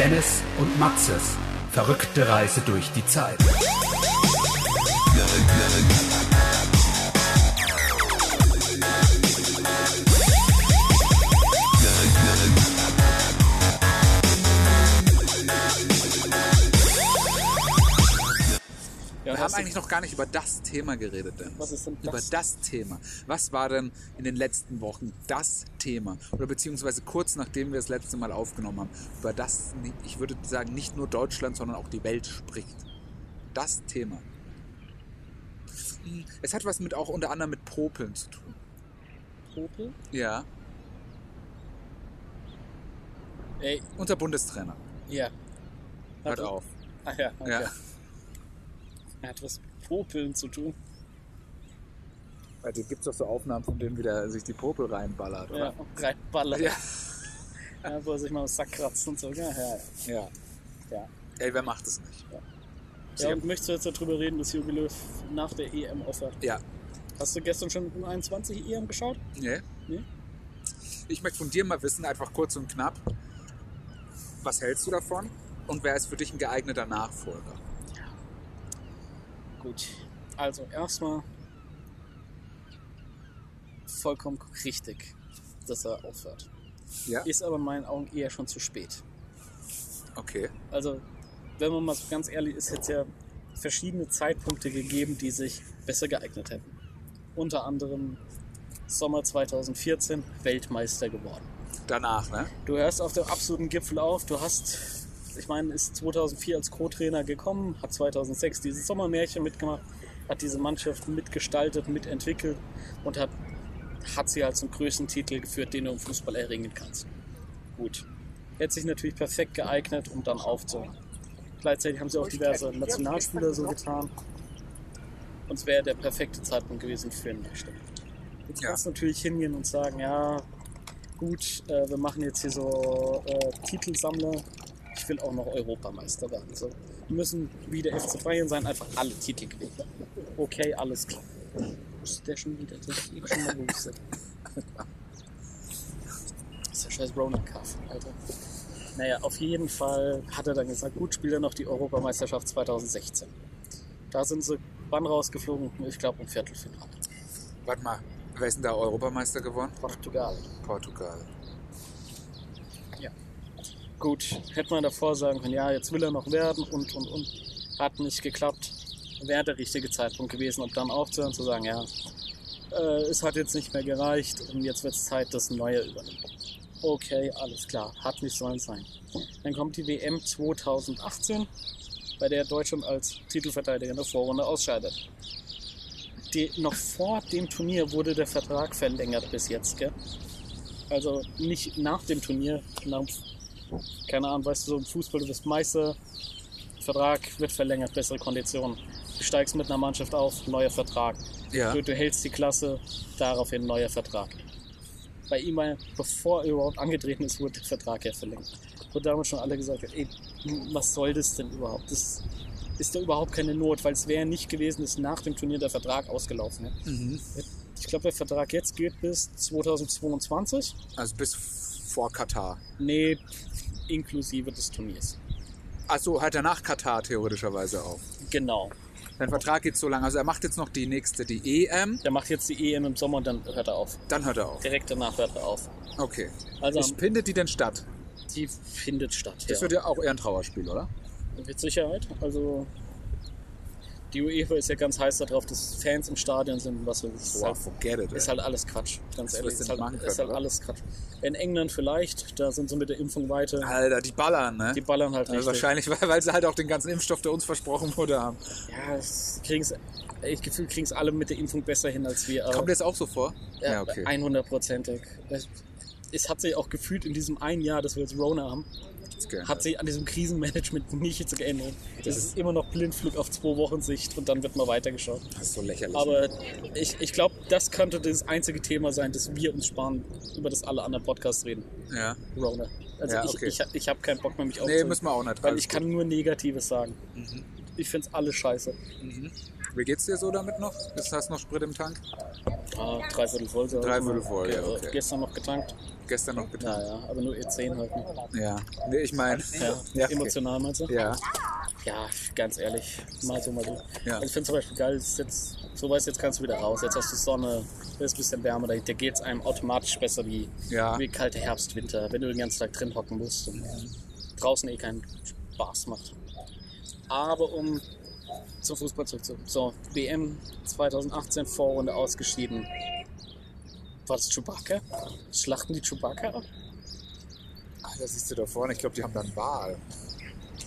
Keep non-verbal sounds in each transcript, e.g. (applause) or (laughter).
Dennis und Maxes verrückte Reise durch die Zeit. Haben eigentlich noch gar nicht über das Thema geredet, Dennis. Was ist denn Über das? das Thema. Was war denn in den letzten Wochen das Thema? Oder beziehungsweise kurz nachdem wir das letzte Mal aufgenommen haben, über das, ich würde sagen, nicht nur Deutschland, sondern auch die Welt spricht. Das Thema. Hm, Es hat was mit auch unter anderem mit Popeln zu tun. Popel? Ja. Ey, Unser Bundestrainer. ja. Hört auf. Ach ja, okay. Ja. Hat was mit Popeln zu tun. Weil gibt es doch so Aufnahmen, von denen wieder sich die Popel reinballert, Ja, reinballern. Ja. (laughs) Ja, wo er sich mal was Sack kratzt und so. Ja, ja, ja. ja. ja. Ey, wer macht es nicht? ja und möchtest du jetzt darüber reden, dass Jogi Löw nach der EM aufhört? Ja. Hast du gestern schon U21 EM geschaut? Nee. Nee? Ich möchte von dir mal wissen, einfach kurz und knapp, was hältst du davon und wer ist für dich ein geeigneter Nachfolger? Gut. Also erstmal vollkommen richtig, dass er aufhört. Ja. Ist aber in meinen Augen eher schon zu spät. Okay. Also, wenn man mal so ganz ehrlich ist, jetzt ja verschiedene Zeitpunkte gegeben, die sich besser geeignet hätten. Unter anderem Sommer 2014 Weltmeister geworden. Danach, ne? Du hörst auf dem absoluten Gipfel auf. Du hast, ich meine, ist 2004 als Co-Trainer gekommen, hat 2006 dieses Sommermärchen mitgemacht, hat diese Mannschaft mitgestaltet, mitentwickelt und hat, hat sie halt zum größten Titel geführt, den du im Fußball erringen kannst. Gut. Hätte sich natürlich perfekt geeignet, um dann aufzuhören. Gleichzeitig haben sie auch diverse Nationalspieler so getan. Und es wäre der perfekte Zeitpunkt gewesen für einen Neustart. Jetzt Ja. kannst du natürlich hingehen und sagen, ja, gut, äh, wir machen jetzt hier so äh, Titelsammler. Ich will auch noch Europameister werden. So, wir müssen wie der FC Bayern sein, einfach alle Titel gewinnen. Okay, alles klar. Ist der schon wieder? Der ist eben schon mal gehustet. Das ist der scheiß Ronan Cuff, Alter. Naja, auf jeden Fall hat er dann gesagt, gut, spielt er noch die Europameisterschaft 2016. Da sind sie wann rausgeflogen? Ich glaube im Viertelfinale. Warte mal, wer ist denn da Europameister geworden? Portugal. Portugal. Gut, hätte man davor sagen können, ja, jetzt will er noch werden und, und, und. Hat nicht geklappt. Wäre der richtige Zeitpunkt gewesen, um dann aufzuhören, zu sagen, ja, äh, es hat jetzt nicht mehr gereicht und jetzt wird es Zeit, dass ein neuer übernimmt. Okay, alles klar, hat nicht sollen sein. Dann kommt die WM 2018, bei der Deutschland als Titelverteidiger in der Vorrunde ausscheidet. Die, noch vor dem Turnier wurde der Vertrag verlängert bis jetzt, gell? Also nicht nach dem Turnier, nach, keine Ahnung, weißt du, so im Fußball, du bist Meister, Vertrag wird verlängert, bessere Konditionen. Du steigst mit einer Mannschaft auf, neuer Vertrag. Ja. Du, du hältst die Klasse, daraufhin neuer Vertrag. Bei ihm, bevor er überhaupt angetreten ist, wurde der Vertrag ja verlängert. Wo damals schon alle gesagt ey, was soll das denn überhaupt? Das ist da überhaupt keine Not, weil es wäre nicht gewesen, ist nach dem Turnier der Vertrag ausgelaufen. Ja? Mhm. Ich glaube, der Vertrag jetzt geht bis 2022. Also bis vor Katar. Nee, inklusive des Turniers. Achso, hat er nach Katar theoretischerweise auch. Genau. Sein Vertrag geht so lange. Also er macht jetzt noch die nächste, die EM, Der macht jetzt die EM im Sommer und dann hört er auf. dann hört er auf. Direkt danach hört er auf. Okay. Also Findet die denn statt? die findet statt. Das ja. wird ja auch eher ein Trauerspiel, oder? Mit Sicherheit. Also die UEFA ist ja ganz heiß darauf, dass Fans im Stadion sind und was weiß ich. Wow, halt, forget it. ist halt alles Quatsch. Ganz Das ehrlich. Ist halt, machen ist können, halt alles Quatsch. In England vielleicht, da sind sie mit der Impfung weiter. Alter, die ballern, ne? Die ballern halt also richtig. wahrscheinlich, weil, weil sie halt auch den ganzen Impfstoff, der uns versprochen wurde, haben. Ja, es kriegen's, ich Gefühl, kriegen es alle mit der Impfung besser hin als wir. Kommt das auch so vor? Ja, 100%ig. Es, es hat sich auch gefühlt in diesem einen Jahr, dass wir jetzt Rona haben, hat sich an diesem Krisenmanagement (laughs) nichts geändert. Das ist immer noch Blindflug auf zwei Wochen Sicht und dann wird mal weitergeschaut. Das ist so lächerlich. Aber ich, ich glaube, das könnte das einzige Thema sein, das wir uns sparen, über das alle anderen Podcasts reden. ja. Rona. Also Ja, ich, okay. ich, ich habe keinen Bock mehr, mich Nee, aufzunehmen. müssen wir auch nicht. Weil ich kann nur Negatives sagen. gut. Ich finde es alles scheiße. Mhm. Wie geht's dir so damit noch? Ist, hast du noch Sprit im Tank? Ah, dreiviertel voll. Dreiviertel voll, ja, Ge- okay. Gestern noch getankt. Gestern noch getan. Naja, aber nur E10 halt. Ne? Ja. Nee, ich meine. Ja, Ja, okay. emotional meinst du? Ja. Ja, ganz ehrlich, mal so, mal so. Ja. Also ich finde zum Beispiel geil, ist jetzt, so weißt jetzt kannst du wieder raus, jetzt hast du Sonne, ist ein bisschen wärmer, da, da geht es einem automatisch besser wie, Ja. wie kalte Herbst, Winter, wenn du den ganzen Tag drin hocken musst und draußen eh keinen Spaß macht. Aber um zum Fußball zurückzukommen. So, WM 2018 Vorrunde ausgeschieden. War das Chewbacca? Schlachten die Chewbacca ab? Ach, da siehst du da vorne. Ich glaube, die haben dann Wahl.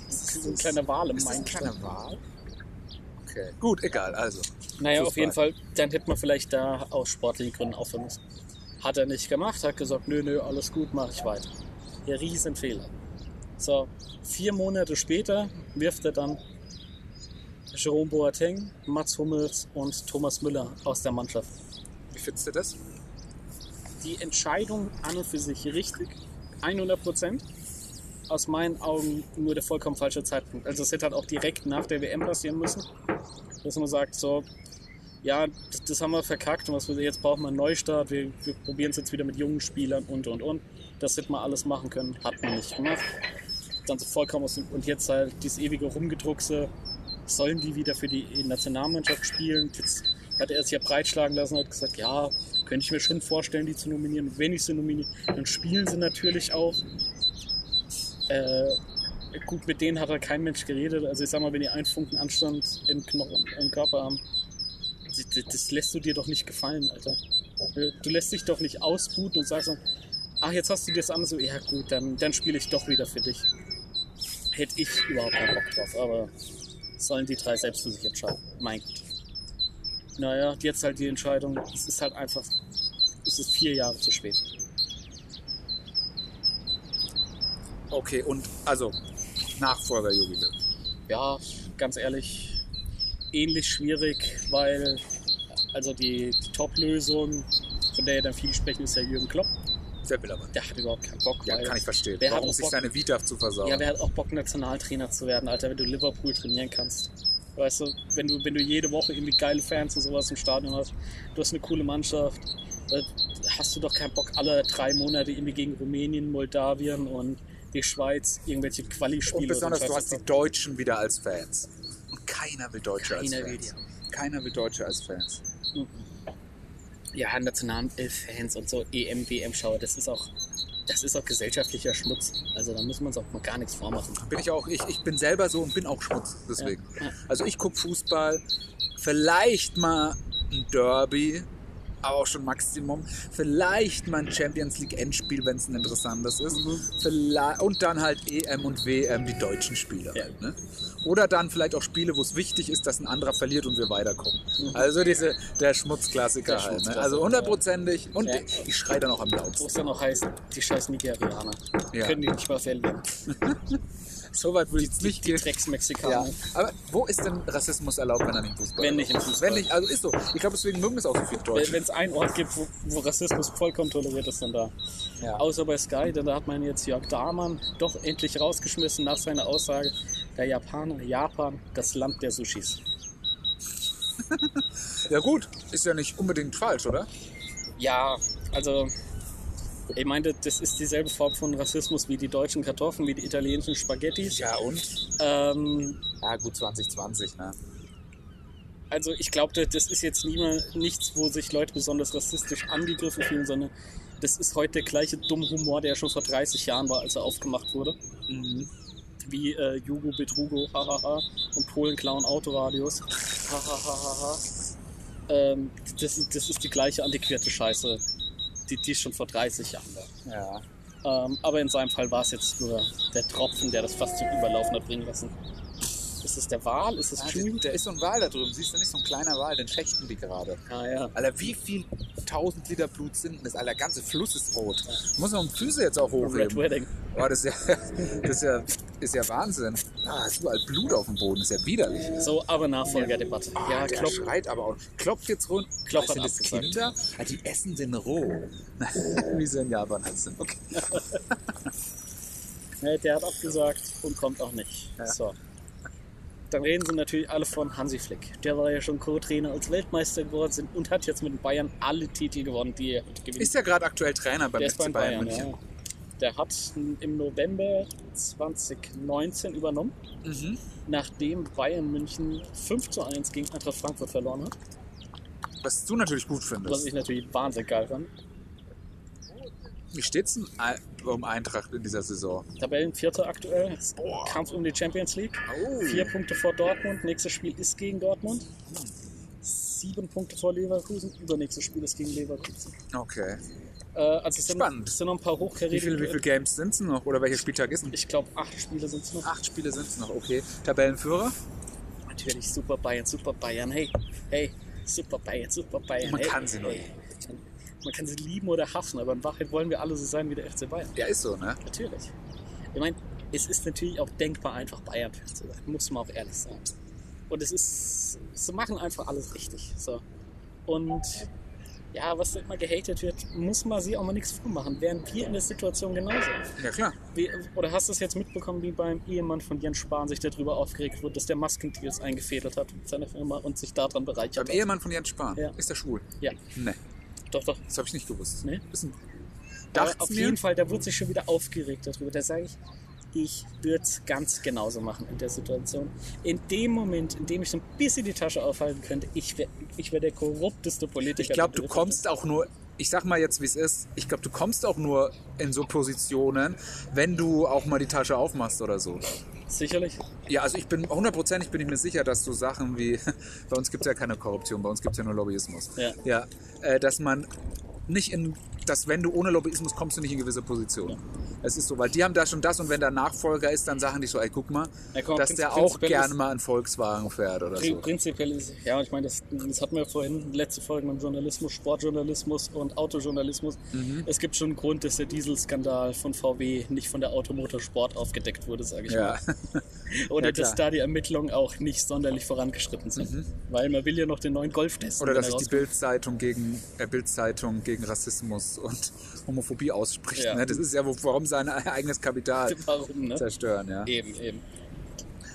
Das ist ein kleiner Wal im das ein kleiner Wahl? Okay. Gut, egal. Also. Naja, auf Fußball. jeden Fall, dann hätte man vielleicht da aus sportlichen Gründen aufhören müssen. Hat er nicht gemacht, hat gesagt, nö, nö, alles gut, mache ich weiter. Der Riesenfehler. So, vier Monate später wirft er dann Jerome Boateng, Mats Hummels und Thomas Müller aus der Mannschaft. Wie findest du das? Die Entscheidung an und für sich richtig, 100 Prozent. Aus meinen Augen nur der vollkommen falsche Zeitpunkt. Also es hätte halt auch direkt nach der WM passieren müssen, dass man sagt, so, ja, das, das haben wir verkackt und was wir jetzt brauchen wir einen Neustart, wir, wir probieren es jetzt wieder mit jungen Spielern und und und. Das hätte man alles machen können, hat man nicht gemacht. Dann so vollkommen aus dem, und jetzt halt dieses ewige Rumgedruckse, sollen die wieder für die Nationalmannschaft spielen? Jetzt hat er sich ja breitschlagen lassen und hat gesagt, ja, könnte ich mir schon vorstellen, die zu nominieren. Und wenn ich sie nominiere, dann spielen sie natürlich auch. Äh, gut, mit denen hat halt kein Mensch geredet. Also ich sag mal, wenn die einen Funken Anstand im, Knochen, im Körper haben, das, das lässt du dir doch nicht gefallen, Alter. Du lässt dich doch nicht ausbuten und sagst dann, ach, jetzt hast du dir das an, so, ja gut, dann, dann spiele ich doch wieder für dich. Hätte ich überhaupt keinen Bock drauf, aber sollen die drei selbst für sich entscheiden. Mein Gott. Naja, jetzt halt die Entscheidung, es ist halt einfach, es ist vier Jahre zu spät. Okay, und also Nachfolger Jogi Löw. Ja, ganz ehrlich, ähnlich schwierig, weil also die, die Top-Lösung, von der ja dann viele sprechen, ist ja Jürgen Klopp. Wer will aber? Der hat überhaupt keinen Bock. Ja, kann ich verstehen. wer Warum sich Bock- seine Vita zu versauen? Ja, wer hat auch Bock, Nationaltrainer zu werden, Alter, wenn du Liverpool trainieren kannst. Weißt du, wenn du, wenn du jede Woche irgendwie geile Fans und sowas im Stadion hast, du hast eine coole Mannschaft, äh, hast du doch keinen Bock, alle drei Monate irgendwie gegen Rumänien, Moldawien und die Schweiz irgendwelche Quali-Spiele Und besonders, oder du hast die Deutschen wieder als Fans. Und keiner will Deutsche als Keiner will Fans. Keiner will Deutsche als Fans. Ja, Nationalelf-Fans und so EM, WM-Schauer, das ist auch, das ist auch gesellschaftlicher Schmutz. Also da muss man uns auch mal gar nichts vormachen. Bin ich auch, ich, ich bin selber so und bin auch Schmutz, deswegen. Ja, ja. Also ich gucke Fußball, vielleicht mal ein Derby, aber auch schon Maximum. Vielleicht mal ein Champions League Endspiel, wenn es ein interessantes ist. Mhm. Vielleicht, und dann halt EM und WM, die deutschen Spiele. Ja. Halt, ne? Oder dann vielleicht auch Spiele, wo es wichtig ist, dass ein anderer verliert und wir weiterkommen. Also diese, der Schmutzklassiker Mhm. Der halt. Ne? Schmutzklassiker, Also hundertprozentig. Und Ja. ich, ich schreie dann auch am Wo lautsten. es dann noch heißt, die scheiß Nigerianer. Ja. Können die nicht mal verlieren. (laughs) So weit würde ich jetzt nicht Die gehen. Drecksmexikaner. Ja, aber wo ist denn Rassismus erlaubt, wenn er nicht im Fußball Wenn nicht im? Fußball. Wenn nicht, also ist so. Ich glaube, deswegen mögen es auch so viele Deutsche. Wenn es einen Ort gibt, wo, wo Rassismus vollkommen toleriert ist, dann da. Ja. Außer bei Sky, denn da hat man jetzt Jörg Dahmann doch endlich rausgeschmissen nach seiner Aussage, der Japaner, Japan, das Land der Sushis. (laughs) Ja gut, ist ja nicht unbedingt falsch, oder? Ja, also ich meinte, das ist dieselbe Form von Rassismus wie die deutschen Kartoffeln, wie die italienischen Spaghettis. Ja und? Ähm, Ja gut, 2020, ne? also ich glaube, das ist jetzt niemand, nichts, wo sich Leute besonders rassistisch angegriffen fühlen, sondern das ist heute der gleiche dumme Humor, der schon vor 30 Jahren war, als er aufgemacht wurde. Mhm. Wie äh, Jugo Betrugo, hahaha, und Polen klauen Autoradios, (laughs) hahaha. Ähm, das, das ist die gleiche antiquierte Scheiße, die, die schon vor 30 Jahren war. Ja. Ähm, aber in seinem Fall war es jetzt nur der Tropfen, der das fast zum Überlaufen hat bringen lassen. Ist es der Wal? Ist es Ah, Chewie? da ist so ein Wal da drüben. Siehst du nicht so ein kleiner Wal? Den schächten die gerade. Ah ja. Alter, wie viel 1000 Liter Blut sind denn das? Alter, der ganze Fluss ist rot. Muss man Füße jetzt auch Red hochheben. Wedding. Boah, das ist ja, (laughs) das ist ja, ist ja Wahnsinn. Ah, ist überall Blut auf dem Boden. Das ist ja widerlich. So, aber Nachfolgerdebatte. Ah, ja, der Klopp. schreit aber auch. Klopft jetzt rund. Klopp sind das. Kinder? Ah, die essen den roh. (laughs) Wie sie in Japan halt sind. Okay. (laughs) Nee, der hat abgesagt und kommt auch nicht. Ja. So. Dann reden sie natürlich alle von Hansi Flick. Der war ja schon Co-Trainer als Weltmeister geworden sind und hat jetzt mit Bayern alle Titel gewonnen, die er gewinnen Ist ja gerade aktuell Trainer beim Der FC Bayern, Bayern, München. ja. Der hat im November 2019 übernommen, Mhm. nachdem Bayern München 5 zu 1 gegen Eintracht Frankfurt verloren hat. Was du natürlich gut Was findest. ich natürlich wahnsinnig geil fand. Wie steht's denn Ei- um Eintracht in dieser Saison? Tabellenvierter aktuell. Boah. Kampf um die Champions League. Oh. Vier Punkte vor Dortmund. Nächstes Spiel ist gegen Dortmund. Sieben Punkte vor Leverkusen. Übernächstes Spiel ist gegen Leverkusen. Okay. Äh, also es sind, Spannend. es sind noch ein paar Wie hochkarätige. viele, wie viele Games sind es noch? Oder welcher Spieltag ist denn? Ich glaube, acht Spiele sind es noch. Acht Spiele sind es noch, okay. Tabellenführer? Natürlich super Bayern, super Bayern. Hey, hey, super Bayern, super Bayern. Man hey, kann sie nur hey. Man kann sie lieben oder hassen, aber in Wahrheit wollen wir alle so sein wie der FC Bayern. Ja, ist so, ne? Natürlich. Ich meine, es ist natürlich auch denkbar einfach Bayern zu sein, muss man auch ehrlich sagen. Und es ist, sie machen einfach alles richtig. So. Und ja, was immer gehatet wird, muss man sie auch mal nichts vormachen. Wären wir in der Situation genauso. Ja, klar. Wie, oder hast du es jetzt mitbekommen, wie beim Ehemann von Jens Spahn sich darüber aufgeregt wurde, dass der Maskendeals eingefädelt hat mit seiner Firma und sich daran bereichert Beim hat? Ehemann von Jens Spahn. Ja. Ist der schwul? Ja, Ne, doch, doch. das habe ich nicht gewusst. Nee? Aber Dacht's auf mir? jeden Fall, da wurde sich schon wieder aufgeregt darüber. Da sage ich, ich würde es ganz genauso machen in der Situation. In dem Moment, in dem ich so ein bisschen die Tasche aufhalten könnte, ich wäre ich wär der korrupteste Politiker. Ich glaube, du kommst auch nur, ich sag mal jetzt, wie es ist, ich glaube, du kommst auch nur in so Positionen, wenn du auch mal die Tasche aufmachst oder so. Sicherlich. Ja, also ich bin hundertprozentig bin ich mir sicher, dass so Sachen wie, (laughs) bei uns gibt es ja keine Korruption, bei uns gibt es ja nur Lobbyismus. Ja. ja äh, dass man nicht in, dass wenn du ohne Lobbyismus kommst du nicht in gewisse Positionen. Es ist so, weil die haben da schon das und wenn der Nachfolger ist, dann sagen die so, ey, guck mal, Ja, komm, dass der auch gerne mal einen Volkswagen fährt oder so. Prinzipiell ist, ja, ich meine, das, das hatten wir vorhin, letzte Folge mit Journalismus, Sportjournalismus und Autojournalismus. Mhm. Es gibt schon einen Grund, dass der Dieselskandal von VW nicht von der Automotorsport aufgedeckt wurde, sage ich Ja. mal. (laughs) Oder Ja, dass. Mhm. da die Ermittlungen auch nicht sonderlich vorangeschritten sind. Weil man will ja noch den neuen Golf testen. Oder dass sich die. Bildzeitung gegen äh, Bildzeitung gegen Rassismus und (laughs) Homophobie ausspricht. Ja. Ne? Das ist ja, warum sein (laughs) eigenes Kapital (laughs) Warum, ne? zerstören. Ja. Eben, eben.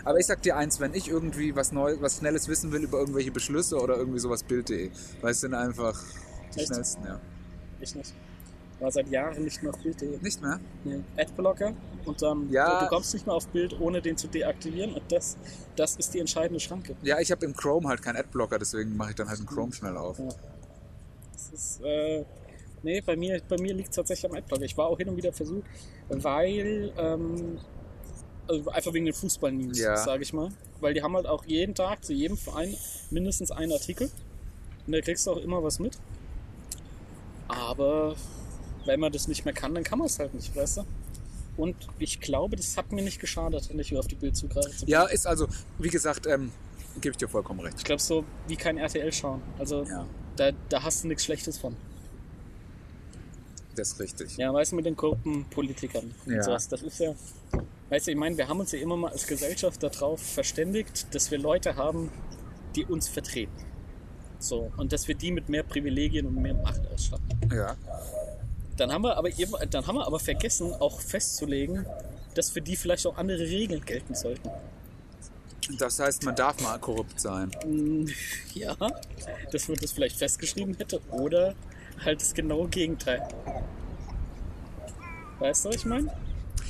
Aber ich sag dir eins, wenn ich irgendwie was Neues, was Schnelles wissen will über irgendwelche Beschlüsse oder irgendwie sowas, Bild.de, weil es sind einfach die Echt? schnellsten, ja. Ich nicht. War seit Jahren nicht mehr auf Bild.de. Nicht mehr? Nee. Adblocker und dann Ja. du kommst nicht mehr auf Bild, ohne den zu deaktivieren. Und das, das ist die entscheidende Schranke. Ja, ich habe im Chrome halt keinen Adblocker, deswegen mache ich dann halt einen Chrome schnell auf. Ja. Das ist, äh, nee, bei mir, bei mir liegt es tatsächlich am Adblocker. Ich war auch hin und wieder versucht, weil, ähm, also einfach wegen den Fußball-News, Ja. sage ich mal. Weil die haben halt auch jeden Tag zu jedem Verein mindestens einen Artikel. Und da kriegst du auch immer was mit. Aber wenn man das nicht mehr kann, dann kann man es halt nicht, weißt du? Und ich glaube, das hat mir nicht geschadet, nicht mehr auf die Bild zugreifen zu können. Ja, ist also, wie gesagt, ähm, gebe ich dir vollkommen recht. Ich glaube, so wie kein RTL schauen. Also Ja, da, da hast du nichts Schlechtes von. das ist richtig. Ja, weißt du, mit den korrupten Politikern und Ja. sowas. Das ist ja, weißt du, ich meine, wir haben uns ja immer mal als Gesellschaft darauf verständigt, dass wir Leute haben, die uns vertreten. So, und dass wir die mit mehr Privilegien und mehr Macht ausstatten. Ja. Dann haben wir aber, dann haben wir aber vergessen, auch festzulegen, dass für die vielleicht auch andere Regeln gelten sollten. Das heißt, man darf mal korrupt sein. Mm, Ja, dass man das vielleicht festgeschrieben hätte oder halt das genaue Gegenteil. Weißt du, was ich meine?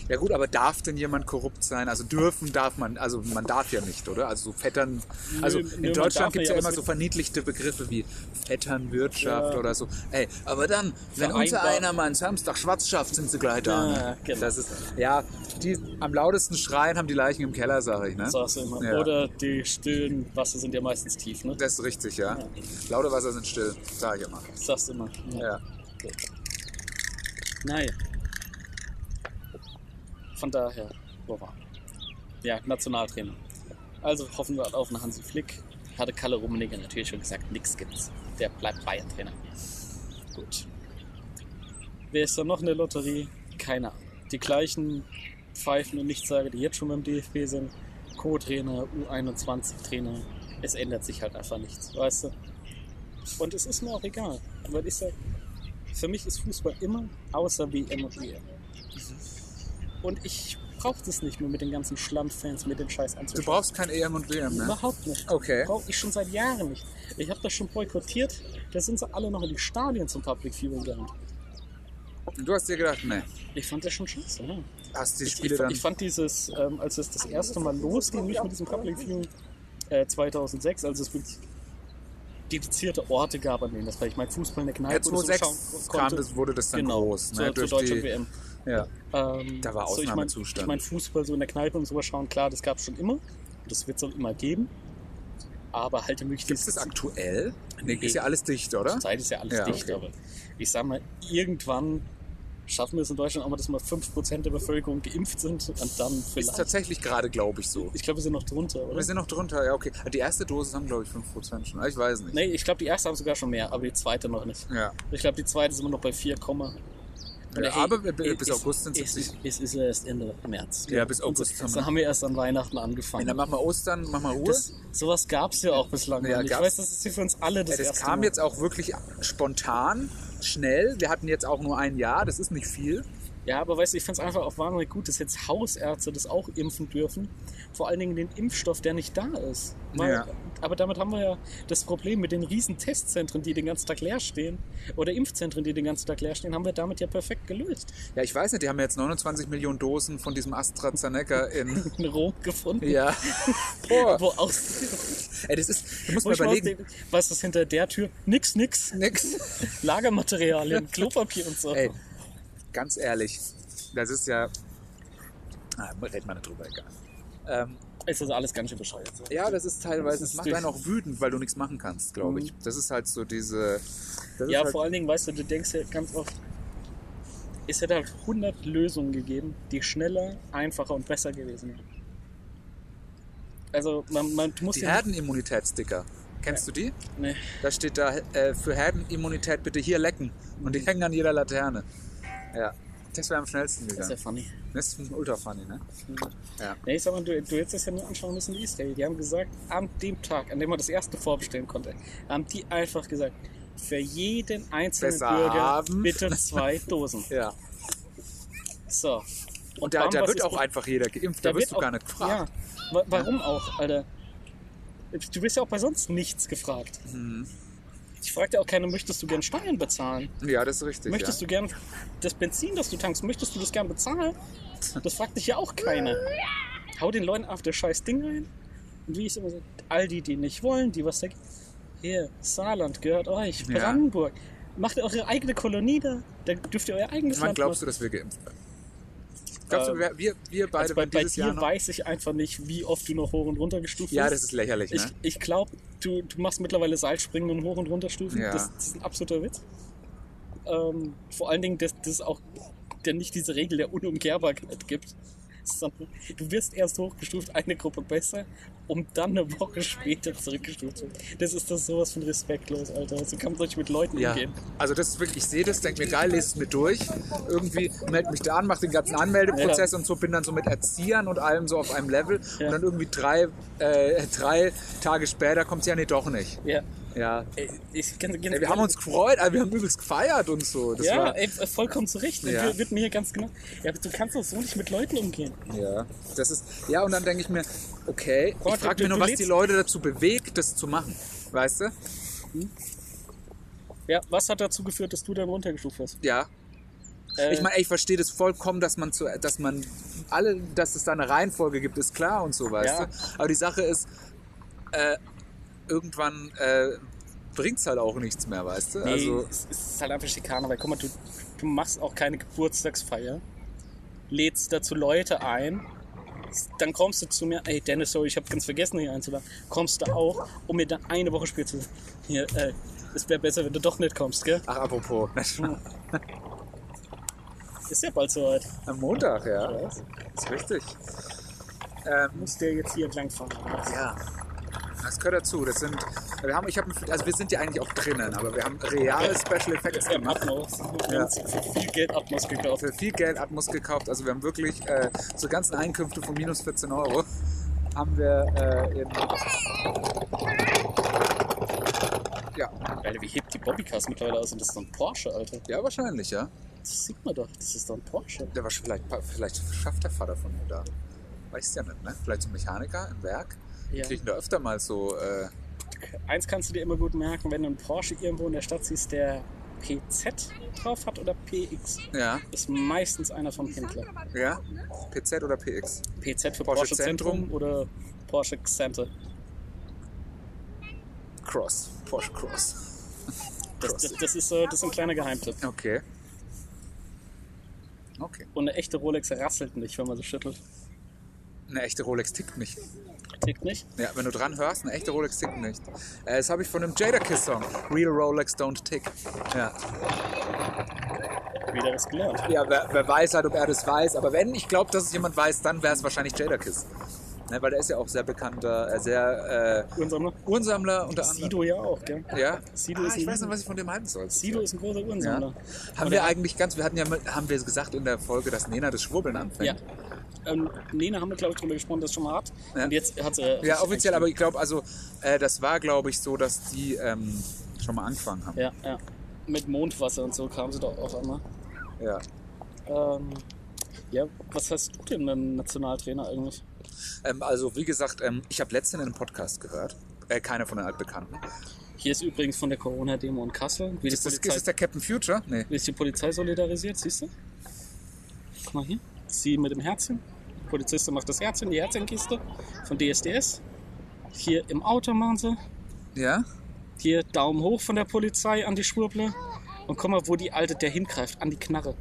Ja gut, aber darf denn jemand korrupt sein? Also dürfen darf man, also man darf ja nicht, oder? Also so Vettern, also nö, in darf Deutschland gibt es ja immer so verniedlichte Begriffe wie Vetternwirtschaft Ja. oder so. Ey, aber dann, wenn unser einer mal einen Samstag schwarz schafft, sind sie gleich da. Ja, ne? genau. Das ist, ja, die am lautesten schreien haben die Leichen im Keller, sage ich, ne? Sagst du immer. Ja. Oder die stillen Wasser sind ja meistens tief, ne? Das ist richtig, ja. Laute Wasser sind still, sage ich immer. Das sagst du immer. Ja. Naja. Von daher, wo war? Ja, Nationaltrainer. Also hoffen wir auf einen Hansi Flick. Hatte Kalle Rummenigge natürlich schon gesagt, nichts gibt's. Der bleibt Bayern-Trainer. Gut. Wer ist da noch in der Lotterie? Keine Ahnung. Die gleichen Pfeifen und Nichtsager, die jetzt schon beim DFB sind. Co-Trainer, U21-Trainer. Es ändert sich halt einfach nichts, weißt du? Und es ist mir auch egal. Weil ich sag, für mich ist Fußball immer außer WM und EM. Und ich brauche das nicht mehr mit den ganzen Schlammfans, mit den Scheiß Du anzuschauen. brauchst kein EM und WM, ne? Überhaupt nicht. Okay. Brauche ich schon seit Jahren nicht. Ich habe das schon boykottiert. Da sind sie alle noch in die Stadien zum Public Viewing gerannt. Und du hast dir gedacht, ne, Ich fand das schon scheiße. Ja. hast die Ich, Spiele ich, dann... ich fand dieses, ähm, als es das erste Mal losging, nicht mit diesem Public Viewing, äh, 2006, als es wirklich dedizierte Orte gab, an denen das war. Ich meine, Fußball in der Kneipe Ja, oder so 2006 schauen kam das, wurde das dann genau, groß, ne? zur, zur durch deutschen die, WM. Ja. Ähm, Da war so, ich mein- Ausnahmezustand. Ich meine, Fußball so in der Kneipe und sowas schauen, klar, das gab es schon immer. Das wird es auch immer geben. Aber halt wirklich Gibt es das aktuell? Nee, ist ja alles dicht, oder? Zur Zeit ist ja alles Ja, dicht, okay. aber ich sag mal, irgendwann schaffen wir es in Deutschland auch mal, dass mal 5% der Bevölkerung geimpft sind und dann Ist vielleicht. tatsächlich gerade, glaube ich, so. Ich glaube, wir sind noch drunter, oder? Wir sind noch drunter, ja, okay. Die erste Dosis haben, glaube ich, 5% schon. Ich weiß nicht. Nee, ich glaube, die erste haben sogar schon mehr, aber die zweite noch nicht. Ja. Ich glaube, die zweite sind wir noch bei 4, Ja, aber bis August sind es, 70. es ist erst Ende März. Ja, bis Und August so, haben wir haben wir erst an Weihnachten Ja, angefangen. dann machen wir Ostern, machen wir Ruhe. das, sowas gab es ja auch bislang. Ja, ich weiß, das ist hier für uns alle das, Ja, das erste kam Mal. jetzt auch wirklich spontan, schnell. Wir hatten jetzt auch nur ein Jahr, das ist nicht viel. Ja, aber weißt du, ich finde es einfach auch wahnsinnig gut, dass jetzt Hausärzte das auch impfen dürfen. Vor allen Dingen den Impfstoff, der nicht da ist. Weil, Ja. Aber damit haben wir ja das Problem mit den riesen Testzentren, die den ganzen Tag leer stehen, oder Impfzentren, die den ganzen Tag leer stehen, haben wir damit ja perfekt gelöst. Ja, ich weiß nicht, die haben jetzt 29 Millionen Dosen von diesem AstraZeneca in. (laughs) In Rom gefunden. ja. (laughs) Boah. Wo aus, Ey, das ist. Du musst mal überlegen. was ist hinter der Tür? Nix, nix. Nix. (laughs) Lagermaterialien, Klopapier und so. Ey, ganz ehrlich, das ist ja. Ah, red mal nicht drüber, egal. Ähm, Ist das alles ganz schön bescheuert. ja, das ist teilweise, Das das ist macht durch- einen auch wütend, weil du nichts machen kannst, glaube ich. Das ist halt so diese. Das Ja, halt, vor allen Dingen, weißt du, du denkst ja ganz oft, es hätte halt 100 Lösungen gegeben, die schneller, einfacher und besser gewesen wären. Also, man, man du musst die ja. Herdenimmunitätssticker. Kennst du die? Nee. Da steht da, äh, für Herdenimmunität bitte hier lecken. Und die hängen an jeder Laterne. Ja. Das wäre am schnellsten Das ist ja gegangen. funny. Das ist ultra funny, ne? Ja. Ich sag mal, du, du hättest das ja nur anschauen müssen wie Israel. Die haben gesagt, an dem Tag, an dem man das erste vorbestellen konnte, haben die einfach gesagt, für jeden einzelnen Besser Bürger haben. bitte (laughs) zwei Dosen. Ja. So. Und da, bam, da wird auch mit- einfach jeder geimpft. Da, Da wirst du gar auch- nicht gefragt. Ja. Wa- Warum auch, Alter? Du bist ja auch bei sonst nichts gefragt. Mhm. Ich frage ja auch keiner, möchtest du gern Steuern bezahlen? Ja, das ist richtig. Möchtest ja. du gern das Benzin, das du tankst, möchtest du das gern bezahlen? Das fragt dich ja auch keiner. Hau den Leuten auf das scheiß Ding rein. Und wie ich immer so, all die, die nicht wollen, die was dagegen. Hier, Saarland gehört euch, Ja. Brandenburg. Macht eure eigene Kolonie da. Da dürft ihr euer eigenes Wann Land glaubst du, dass wir geimpft werden? Glaubst du, Ähm, wir, wir, beide Also bei, bei dir weiß ich einfach nicht, wie oft du noch hoch und runter gestuft Ja, wirst. das ist lächerlich, Ich, ne? ich glaube, du, du machst mittlerweile Seilspringen und Hoch- und Runterstufen. Ja. Das, das ist ein absoluter Witz. Ähm, vor allen Dingen, dass es auch der nicht diese Regel der Unumkehrbarkeit gibt. Sondern du wirst erst hochgestuft, eine Gruppe besser, um dann eine Woche später zurückgestuft zu werden. Das ist das sowas von respektlos, Alter. So kann man nicht mit Leuten Ja, umgehen. also das ist wirklich, ich sehe das, denke mir, geil, lese es mir durch. Irgendwie melde mich da an, mache den ganzen Anmeldeprozess und so, bin dann so mit Erziehern und allem so auf einem Level. Ja. Und dann irgendwie drei, äh, drei Tage später kommt es ja, nee, doch nicht. Ja. Ja. Ey, Ich, ganz, ganz Ey, wir haben uns gefreut, also wir haben übelst gefeiert und so. Das ja, war, ey, vollkommen zu Recht. Ja. Wird, mir hier ganz genau. Ja, aber du kannst doch so nicht mit Leuten umgehen. Ja, das ist, ja, und dann denke ich mir, okay, Boah, ich frage mich nur, was die Leute dazu bewegt, das zu machen. Weißt du? Ja, was hat dazu geführt, dass du dann runtergestuft hast? Ja. Äh, Ich meine, ich verstehe das vollkommen, dass man zu, dass man alle, dass es da eine Reihenfolge gibt, ist klar und so, weißt Ja. du. Aber die Sache ist, äh, irgendwann äh, bringt's halt auch nichts mehr, weißt du. Nee, Also, es es ist halt einfach Schikane, weil guck mal, du, du machst auch keine Geburtstagsfeier, lädst dazu Leute ein, dann kommst du zu mir, ey Dennis, sorry, ich habe ganz vergessen, hier einzuladen. Kommst du auch, um mir dann eine Woche später zu hier, äh, es wäre besser, wenn du doch nicht kommst, gell? ach, apropos, (laughs) Ist ja bald soweit. am Montag, ja. Ist richtig. Ähm, Muss der jetzt hier entlang fahren? Ja, das gehört dazu. Das sind, wir haben, ich habe, also wir sind ja eigentlich auch drinnen, aber wir haben reale Special Effects Wir haben gemacht. Atmos. Wir Ja. haben uns für viel Geld Atmos gekauft. Für viel Geld Atmos gekauft. Also wir haben wirklich äh, so ganzen Einkünfte von minus 14 Euro haben wir äh, in, ja, Alter, wie hebt die Bobbycars mittlerweile aus? Und das ist so ein Porsche, Alter. ja wahrscheinlich, ja. Das sieht man doch. Das ist doch ein Porsche. Der war vielleicht, vielleicht schafft der Vater von mir da. Weißt ja nicht, ne? Vielleicht so ein Mechaniker im Werk. Ja. Kriegen da öfter mal so. Äh, Eins kannst du dir immer gut merken, wenn du einen Porsche irgendwo in der Stadt siehst, der PZ drauf hat oder PX, ja, ist meistens einer vom Händler. ja. PZ oder PX? PZ für Porsche Porsche, Zentrum, Zentrum. oder Porsche Center. Cross. Porsche Cross. Das, das, das, ist, so, das ist ein kleiner Geheimtipp. Okay. Okay. Und eine echte Rolex rasselt nicht, wenn man sie schüttelt. Eine echte Rolex tickt nicht. Tickt nicht. Ja, wenn du dran hörst, eine echte Rolex tickt nicht. Äh, das habe ich von einem Jada Kiss Song. Real Rolex don't tick. Ja. Wieder was gelernt. Ja, wer, wer weiß halt, ob er das weiß. Aber wenn ich glaube, dass es jemand weiß, dann wäre es wahrscheinlich Jadakiss. Ne, weil der ist ja auch sehr bekannter, äh, sehr äh, Uhrensammler? Uhrensammler unter anderem. Sido ja auch, gell? Ja? Sido ah, ist ich weiß nicht, was ich von dem halten soll. Sido ist ein großer ja. Uhrensammler. Haben wir eigentlich ganz, wir hatten ja, haben wir gesagt in der Folge, dass Nena das Schwurbeln anfängt. Ja. Ähm, Nena haben wir, glaube ich, drüber gesprochen, dass es schon mal hat. Ja. Und jetzt hat sie. Ja, offiziell, aber ich glaube, also, äh, das war, glaube ich, so, dass die ähm, schon mal angefangen haben. Ja, ja. Mit Mondwasser und so kam sie doch auch einmal. Ja. Ähm, ja, was hast du denn mit dem Nationaltrainer eigentlich? Ähm, also, wie gesagt, ähm, ich habe letztens einen Podcast gehört. Äh, keiner von den Altbekannten. Hier ist übrigens von der Corona-Demo in Kassel. Wie Ist das, ist Polizei, das der Captain Future? Nee. wie sich die Polizei solidarisiert, siehst du? Guck mal hier. Sie mit dem Herzchen. Die Polizistin macht das Herzchen, die Herzchenkiste von DSDS. Hier im Auto machen sie. Ja? Hier Daumen hoch von der Polizei an die Schwurble. Und guck mal, wo die Alte der hingreift, an die Knarre.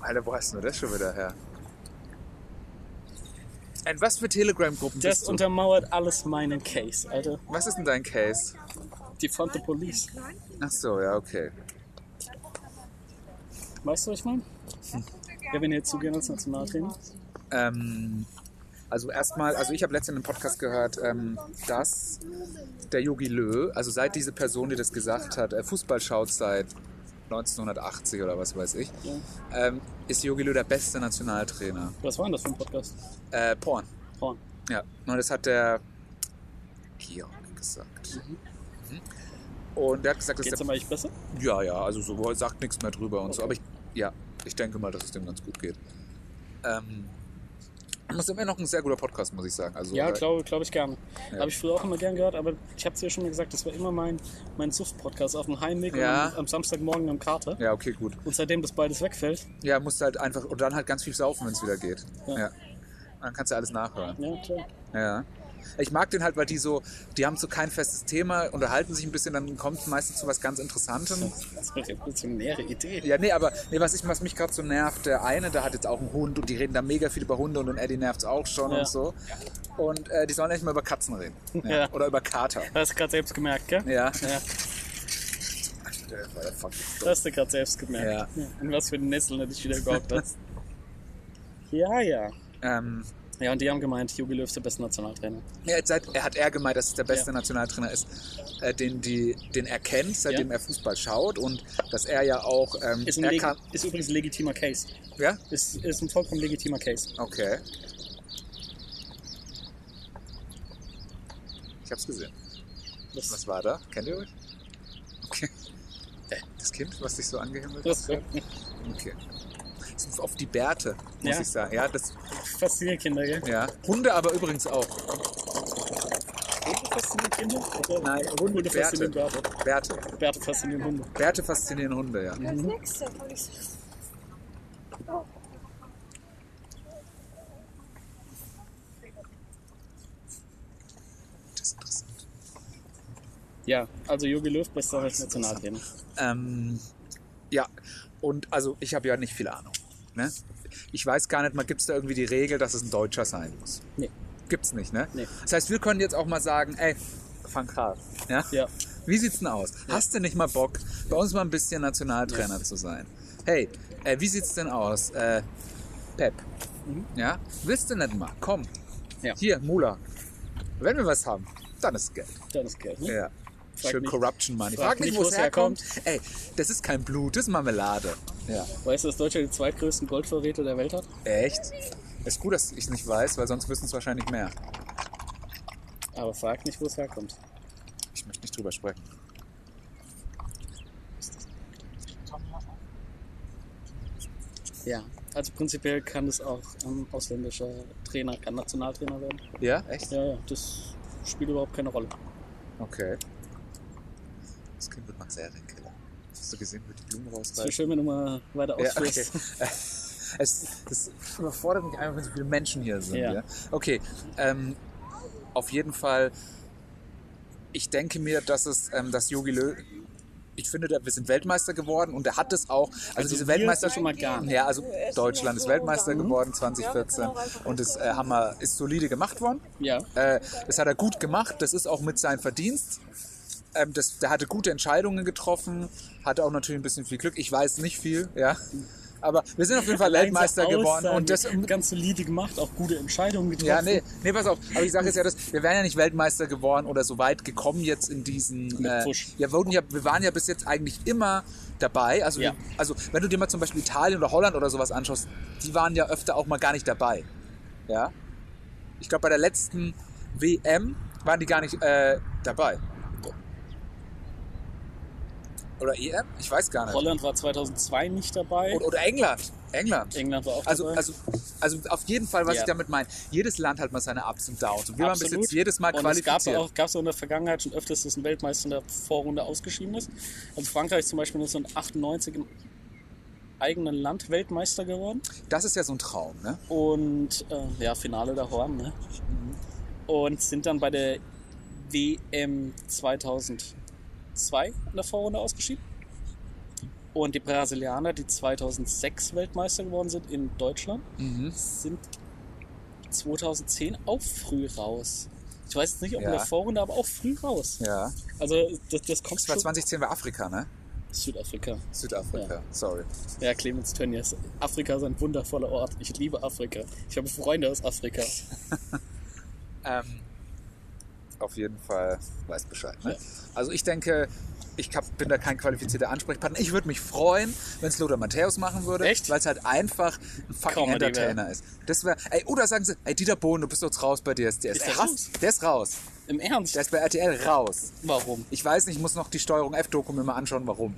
Alter, wo hast du das schon wieder her? In was für Telegram-Gruppen Das bist du? untermauert alles meinen Case, Alter. Was ist denn dein Case? Die der Police. Ach so, ja, okay. Weißt du, was ich meine? Ja, wenn ihr jetzt zugehen als Nationaltrainer. Ähm, also erstmal, also ich habe letztens einen Podcast gehört, ähm, dass der Yogi Löw, also seit diese Person, die das gesagt hat, äh, Fußball schaut seit 1980 oder was weiß ich, Ja. ähm, ist Yogi Löw der beste Nationaltrainer. Was war denn das für ein Podcast? Äh, Porn. Porn. Ja, und das hat der Georg gesagt. Mhm. Und der hat gesagt, dass Geht's der eigentlich besser? Ja, ja, also so sagt nichts mehr drüber und so. Aber ich, ja, ich denke mal, dass es dem ganz gut geht. Ähm, das ist immer noch ein sehr guter Podcast, muss ich sagen. Also, Ja, äh, glaube glaub ich gerne. Ja. Habe ich früher auch immer gern gehört, aber ich habe es ja schon mal gesagt, das war immer mein, mein Suft-Podcast auf dem Heimweg Ja. und am, am Samstagmorgen am Kater. Ja, okay, gut. Und seitdem das beides wegfällt, Ja, musst halt einfach, und dann halt ganz viel saufen, wenn es wieder geht. Ja. Ja. Dann kannst du alles nachhören. ja klar. Ja. Ich mag den halt, weil die so, die haben so kein festes Thema, unterhalten sich ein bisschen, dann kommt meistens zu was ganz Interessantem. (laughs) Das ist eine revolutionäre Idee. Ja, nee, aber nee, was, ich, was mich gerade so nervt, der eine, der hat jetzt auch einen Hund und die reden da mega viel über Hunde und, und Eddie nervt's auch schon Ja. und so. Und äh, die sollen nicht mal über Katzen reden. (laughs) Ja. Ja. Oder über Kater. Das hast du gerade selbst gemerkt, gell? Ja. Ja, das hast du gerade selbst gemerkt. Ja. Und was für ein Nesseln du dich wieder gehockt hast. (laughs) ja, ja. Ähm, Ja, und die haben gemeint, Jogi Löw ist der beste Nationaltrainer. ja, jetzt er hat er gemeint, dass es der beste Ja. Nationaltrainer ist, äh, den, die, den er kennt, seitdem Ja. er Fußball schaut und dass er ja auch. Ähm, Ist, ein er kann, ist übrigens ein legitimer Case. ja? Ist, ist ein vollkommen legitimer Case. Okay. Ich hab's gesehen. Das, Was war da? Kennt ihr euch? Okay. Das Kind, was dich so angehimmelt (laughs) hat? das Okay. Auf die Bärte, muss Ja. ich sagen. Ja, das, fasziniert Kinder, gell? ja. Hunde aber übrigens auch. Hunde faszinieren Kinder? Oder Nein, Hunde, Hunde Bärte. faszinieren Bärte. Bärte. Bärte faszinieren Hunde. Bärte faszinieren Hunde, ja. Das nächste, interessant. Ja, also Jogi Löw, bester Nationaltrainer. Ähm, ja, und also ich habe ja nicht viel Ahnung. Ne? Ich weiß gar nicht mal, gibt es da irgendwie die Regel, dass es ein Deutscher sein muss? Nee. Gibt's nicht, ne? Nee. Das heißt, wir können jetzt auch mal sagen, ey, Van Gaal, ja? Ja. Wie sieht's denn aus? Hast du nicht mal Bock, bei uns mal ein bisschen Nationaltrainer zu sein? Hey, äh, wie sieht's denn aus? Äh, Pep, ja? Willst du nicht mal? Komm. Mhm. Ja. Hier, Mula. Wenn wir was haben, dann ist Geld. Dann ist Geld, ne? Ja. Frag Schön nicht- Corruption Money. frag Frag nicht, wo es herkommt. Ey, das ist kein Blut, das ist Marmelade. Ja. Weißt du, dass Deutschland die zweitgrößten Goldvorräte der Welt hat? Echt? Ist gut, dass ich es nicht weiß, weil sonst wüssten es wahrscheinlich mehr. Aber frag nicht, wo es herkommt. Ich möchte nicht drüber sprechen. Ja, also prinzipiell kann es auch ein ausländischer Trainer, kann Nationaltrainer werden. Ja, echt? Ja, ja, das spielt überhaupt keine Rolle. Okay. Das Kind wird mal Serienkiller. Hast du gesehen, wie die Blumen rausreißen? schön, wenn du mal weiter Ja, okay. ausführst. (laughs) Es, das überfordert mich einfach, wenn so viele Menschen hier sind. Ja. Ja. Okay, ähm, auf jeden Fall, ich denke mir, dass es, ähm, dass Yogi Löw, ich finde, wir sind Weltmeister geworden und er hat es auch, also, Also diese Weltmeister schon mal gar nicht. Ja, also Deutschland ist Weltmeister geworden 2014 und das äh, wir, ist solide gemacht worden. Ja, Äh, das hat er gut gemacht, das ist auch mit seinem Verdienst. Ähm, das, der hatte gute Entscheidungen getroffen, hatte auch natürlich ein bisschen viel Glück. Ich weiß nicht viel, ja. Aber wir sind auf jeden Fall Weltmeister geworden. Und das, ganz solide gemacht, auch gute Entscheidungen getroffen. ja, nee, nee, pass auf. Aber ich sage jetzt ja, das, wir wären ja nicht Weltmeister geworden oder so weit gekommen jetzt in diesen. Äh, wir, wurden ja, wir waren ja bis jetzt eigentlich immer dabei. Also, Ja. wir, also wenn du dir mal zum Beispiel Italien oder Holland oder sowas anschaust, die waren ja öfter auch mal gar nicht dabei. Ja. Ich glaube, bei der letzten WM waren die gar nicht äh, dabei. Oder EM? Ich weiß gar nicht. Holland war 2002 nicht dabei. Oder, oder England. England. England war auch Also, dabei. also, also auf jeden Fall, was Ja. ich damit meine, jedes Land hat mal seine Ups und Downs. Und wir waren bis jetzt jedes Mal Und es gab qualifiziert. auch, gab es auch in der Vergangenheit schon öfters, dass ein Weltmeister in der Vorrunde ausgeschieden ist. Also Frankreich zum Beispiel 1998 im eigenen Land Weltmeister geworden. Das ist ja so ein Traum, ne? Und äh, ja, Finale der Horn, ne? Und sind dann bei der WM 2002 in der Vorrunde ausgeschieden. Und die Brasilianer, die 2006 Weltmeister geworden sind in Deutschland, Mhm. sind 2010 auch früh raus. Ich weiß jetzt nicht, ob Ja. in der Vorrunde, aber auch früh raus. Ja. Also das, das kommt Das war schon. 2010 war Afrika, ne? Südafrika. Südafrika, sorry. Ja, Clemens Tönnies. Afrika ist ein wundervoller Ort. Ich liebe Afrika. Ich habe Freunde aus Afrika. (laughs) Ähm, auf jeden Fall weiß Bescheid. Ne? Also ich denke, ich bin da kein qualifizierter Ansprechpartner. Ich würde mich freuen, wenn es Lothar Matthäus machen würde. Weil es halt einfach ein fucking Comedy wär. Entertainer ist. Das wär, ey, oder sagen sie, ey, Dieter Bohlen, du bist jetzt raus bei DSDS. Ist der raus? Der ist raus. Im Ernst? Der ist bei RTL raus. Warum? Ich weiß nicht, ich muss noch die Steuerung F-Doku mir mal anschauen, warum.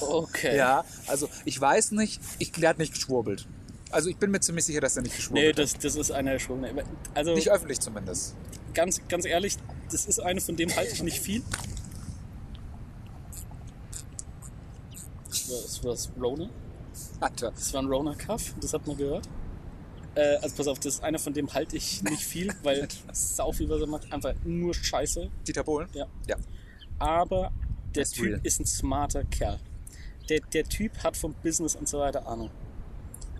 Okay. (laughs) Ja, also ich weiß nicht, ich, der hat nicht geschwurbelt. Also ich bin mir ziemlich sicher, dass er nicht Nee, geschwurbelt das, das ist eine schon. Also hat. Nicht öffentlich zumindest. Ganz, ganz ehrlich, das ist eine, von dem halte ich nicht viel. Das war das Rona. Alter. Das war ein Rona-Cuff, das hat man gehört. Äh, also pass auf, das ist einer, von dem halte ich nicht viel, (laughs) weil sau viel, was er macht, einfach nur Scheiße. Dieter Bohlen? Ja. Ja. Aber der ist Typ real. ist ein smarter Kerl. Der, der Typ hat vom Business und so weiter Ahnung.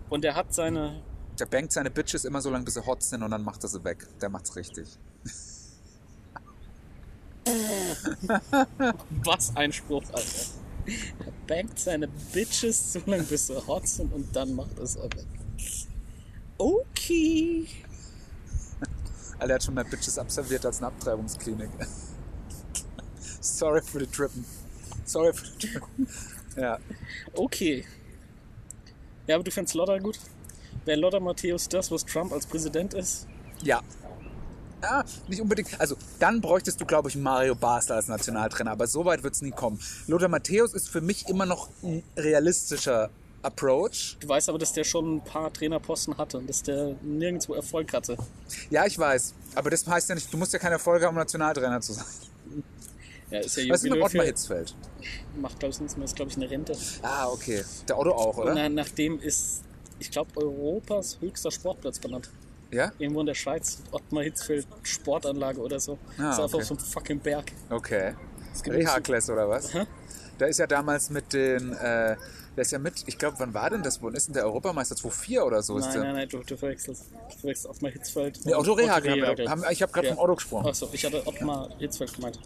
Und er hat seine. Der bangt seine Bitches immer so lange, bis sie hot sind und dann macht er sie weg. Der macht's richtig. Was ein Spruch, Alter. Er bangt seine Bitches so lange, bis sie hot sind und dann macht er es aber. Okay. Alter, er hat schon mehr Bitches absolviert als eine Abtreibungsklinik. Sorry für die Trippen. Sorry für die Trippen. Ja. Okay. Ja, aber du findest Lotta gut? Wäre Lotta Matthäus das, was Trump als Präsident ist? Ja. Ja, nicht unbedingt. Also, dann bräuchtest du, glaube ich, Mario Basler als Nationaltrainer, aber so weit wird es nie kommen. Lothar Matthäus ist für mich immer noch ein realistischer Approach. Du weißt aber, dass der schon ein paar Trainerposten hatte und dass der nirgendwo Erfolg hatte. Ja, ich weiß. Aber das heißt ja nicht, du musst ja keine Erfolge haben, um Nationaltrainer zu sein. Ja, ist ja Was ist mit Ottmar Hitzfeld? Macht, glaube ich, nichts mehr. Ist, glaube ich, eine Rente. Ah, okay. Der Otto auch, oder? Und na, nachdem ist, ich glaube, Europas höchster Sportplatz benannt. Ja? Irgendwo in der Schweiz, Ottmar Hitzfeld Sportanlage oder so. Ah, ist einfach okay. auf so einem fucking Berg. Okay. Rehakles oder was? Der ist ja damals mit den, äh, der ist ja mit, ich glaube, wann war denn das wohl? Ist denn der Europameister 2-4 oder so? ist Nein, der? nein, nein, du, du verwechselst. Du verwechselst Ottmar Hitzfeld. Nee, Otto Rehagel. haben Ich habe gerade Ja. vom Otto gesprochen. Achso, ich hatte Ottmar Hitzfeld gemeint.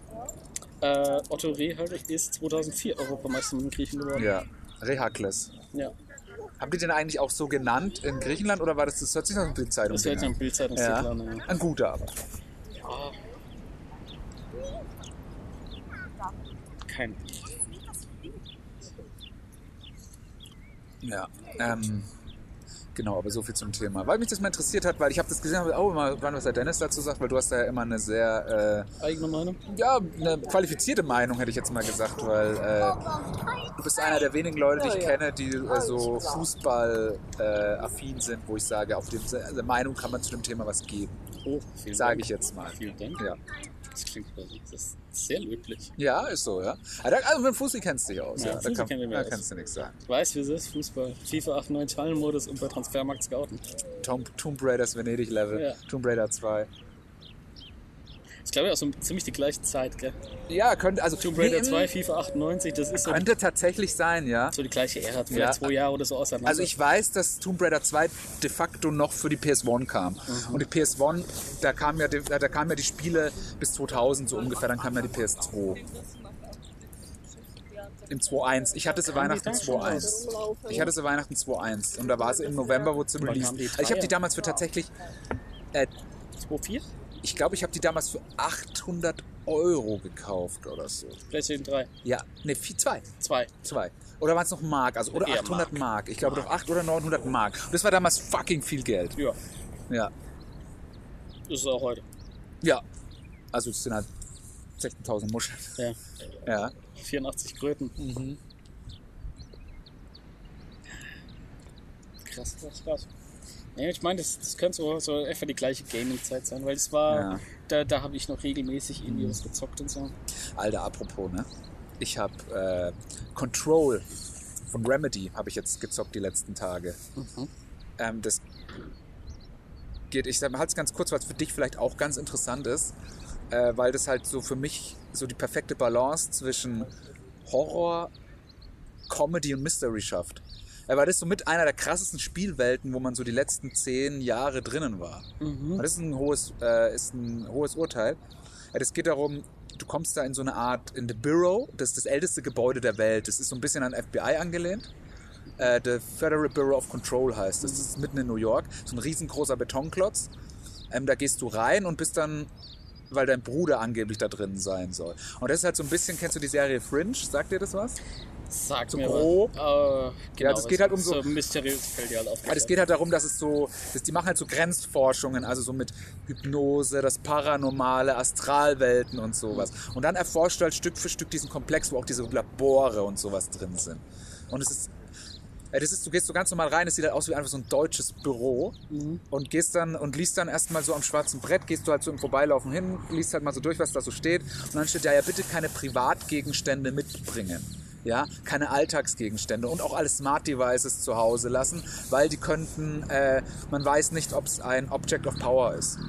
Äh, Otto Rehagel ist 2004 Europameister mit den Griechen geworden. Ja, Rehakles. ja. Haben die den eigentlich auch so genannt in Griechenland oder war das, das hört sich nach einer Bildzeitung Das hört sich an? am Bildzeitungsartikel ja. an. Ja. Ein guter aber. Ja. Kein. Ja. Ähm, Genau, aber so viel zum Thema. Weil mich das mal interessiert hat, weil ich habe das gesehen, habe oh, mal wann was der Dennis dazu sagt, weil du hast da ja immer eine sehr, Eigene Meinung? äh, ja, eine qualifizierte Meinung, hätte ich jetzt mal gesagt, weil äh, du bist einer der wenigen Leute, die ich kenne, die äh, so Fußball-affin sind, wo ich sage, auf dem also Meinung kann man zu dem Thema was geben, Oh, sage ich jetzt mal. Vielen Dank. Ja. Das klingt das ist sehr löblich. ja, ist so, ja. Also also mit Fußball kennst du dich aus, Ja, ja. Da, Fußball kann, kenn ich mich da kannst du nichts sagen. Ich weiß, wie es ist, Fußball. FIFA 98 Hallenmodus und bei Transfermarkt scouten. Tomb, Tomb Raiders Venedig-Level, Ja. Tomb Raider 2. Ich glaube, ja auch so ziemlich die gleiche Zeit, gell? Ja, könnte, also Tomb Raider nee, 2, FIFA 98, das ist so, könnte tatsächlich sein, ja. so die gleiche Ära, vielleicht Ja. zwei Jahre oder so auseinander. Also ich weiß, dass Tomb Raider 2 de facto noch für die PS1 kam. Und die PS1, da kam, ja, die- da kam ja die Spiele bis 2000 so ungefähr, dann kam ja die PS2. Im 2.1. Ich hatte sie Weihnachten da schon 2.1. Ich hatte sie Weihnachten 2.1. Und da war sie im November, wo sie released. kamen die Also ich habe die damals für tatsächlich, äh, 2.4? Ich glaube, ich habe die damals für 800 Euro gekauft oder so. PlayStation 3. Ja, ne, 2. 2. Zwei. Oder waren es noch Mark? Also, oder Eher 800 Mark. Ich glaube doch 8 oder 900 Mark. Und das war damals fucking viel Geld. Ja, Ja. das ist auch heute. Ja. Also, es sind halt 16.000 Muscheln. Ja. Ja. 84 Kröten. Mhm. Krass, krass, krass. Ja, ich meine, das, das könnte so, so etwa die gleiche Gaming-Zeit sein, weil das war, Ja. da, da habe ich noch regelmäßig irgendwie was gezockt und so. Alter, apropos, ne? Ich habe äh, Control von Remedy habe ich jetzt gezockt die letzten Tage. Mhm. Ähm, das geht, ich halte es ganz kurz, weil es für dich vielleicht auch ganz interessant ist, äh, weil das halt so für mich so die perfekte Balance zwischen Horror, Comedy und Mystery schafft. Weil das ist so mit einer der krassesten Spielwelten, wo man so die letzten zehn Jahre drinnen war. Mhm. Das ist ein hohes, äh, ist ein hohes Urteil. Das geht darum, du kommst da in so eine Art, in The Bureau, das ist das älteste Gebäude der Welt. Das ist so ein bisschen an FBI angelehnt. Äh, the Federal Bureau of Control heißt das. Das ist mitten in New York. So ein riesengroßer Betonklotz. Ähm, da gehst du rein und bist dann, weil dein Bruder angeblich da drin sein soll. Und das ist halt so ein bisschen, kennst du die Serie Fringe? Sagt dir das was? Sagt So grob. was. Äh, genau, Ja, das geht halt um so- so mysteriös fällt dir halt auf. Das geht halt darum, dass es so, dass die machen halt so Grenzforschungen, also so mit Hypnose, das Paranormale, Astralwelten und sowas. Und dann erforscht du halt Stück für Stück diesen Komplex, wo auch diese Labore und sowas drin sind. Und es ist, äh, das ist, du gehst so ganz normal rein, es sieht halt aus wie einfach so ein deutsches Büro und gehst dann und liest dann erstmal so am schwarzen Brett, gehst du halt so im Vorbeilaufen hin, liest halt mal so durch, was da so steht und dann steht ja, ja bitte keine Privatgegenstände mitbringen. Ja, keine Alltagsgegenstände und auch alle Smart Devices zu Hause lassen, weil die könnten, äh, man weiß nicht, ob es ein Object of Power ist.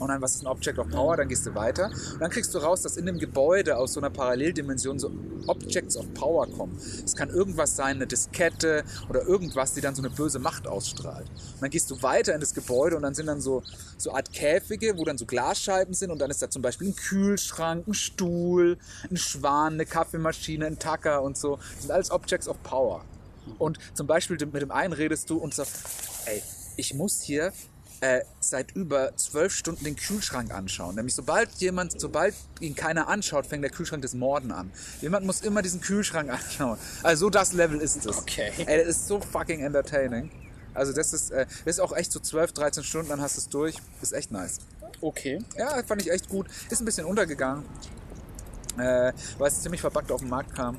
Und dann, was ist ein Object of Power? Dann gehst du weiter. Und dann kriegst du raus, dass in dem Gebäude aus so einer Paralleldimension so Objects of Power kommen. Es kann irgendwas sein, eine Diskette oder irgendwas, die dann so eine böse Macht ausstrahlt. Und dann gehst du weiter in das Gebäude und dann sind dann so, so Art Käfige, wo dann so Glasscheiben sind und dann ist da zum Beispiel ein Kühlschrank, ein Stuhl, ein Schwan, eine Kaffeemaschine, ein Tacker und so. Das sind alles Objects of Power. Und zum Beispiel mit dem einen redest du und sagst, ey, ich muss hier äh, seit über zwölf Stunden den Kühlschrank anschauen. Nämlich sobald jemand, sobald ihn keiner anschaut, fängt der Kühlschrank des Morden an. Jemand muss immer diesen Kühlschrank (laughs) anschauen. Also so das Level ist es. Okay. Ey, das ist so fucking entertaining. Also das ist, äh, das ist auch echt so 12, 13 Stunden, dann hast du es durch. Ist echt nice. Okay. Ja, fand ich echt gut. Ist ein bisschen untergegangen. Äh, weil es ziemlich verpackt auf den Markt kam.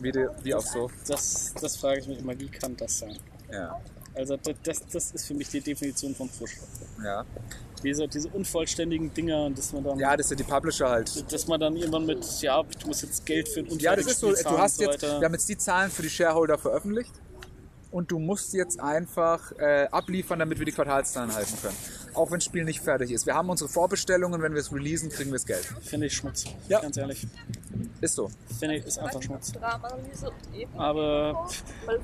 Wie, die, wie auch so. Das, das frage ich mich immer, wie kann das sein? Ja. Also das, das, ist für mich die Definition von frisch. Ja. Diese, diese unvollständigen Dinger, dass man dann, ja, das sind die Publisher halt. dass man dann irgendwann mit, ja, du musst jetzt Geld für ein Ja, das ist so, du hast und so jetzt, wir haben jetzt die Zahlen für die Shareholder veröffentlicht und du musst jetzt einfach äh, abliefern, damit wir die Quartalszahlen halten können. Auch wenn das Spiel nicht fertig ist. Wir haben unsere Vorbestellungen, wenn wir es releasen, kriegen wir das Geld. Finde ich Schmutz. Ja. Ganz ehrlich. Ist so. Finde ich, ist einfach Schmutz. Und. Aber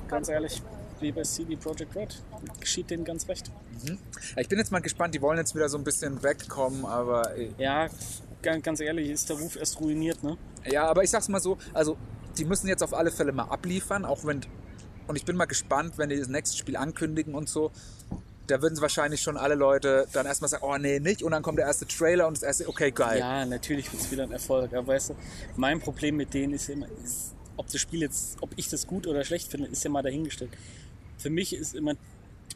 ganz ehrlich, wie bei CD Projekt Red, geschieht denen ganz recht. Ja, Ich bin jetzt mal gespannt, die wollen jetzt wieder so ein bisschen wegkommen, aber äh, Ja, ganz, ehrlich, ist der Ruf erst ruiniert, ne? ja, aber ich sag's mal so, also die müssen jetzt auf alle Fälle mal abliefern, auch wenn und ich bin mal gespannt, wenn die das nächste Spiel ankündigen und so. Da würden sie wahrscheinlich schon alle Leute dann erstmal sagen, oh nee, nicht. Und dann kommt der erste Trailer und das erste, okay, geil. Ja, natürlich wird es wieder ein Erfolg. Aber weißt du, mein Problem mit denen ist immer, ist, ob das Spiel jetzt, ob ich das gut oder schlecht finde, ist ja mal dahingestellt. Für mich ist immer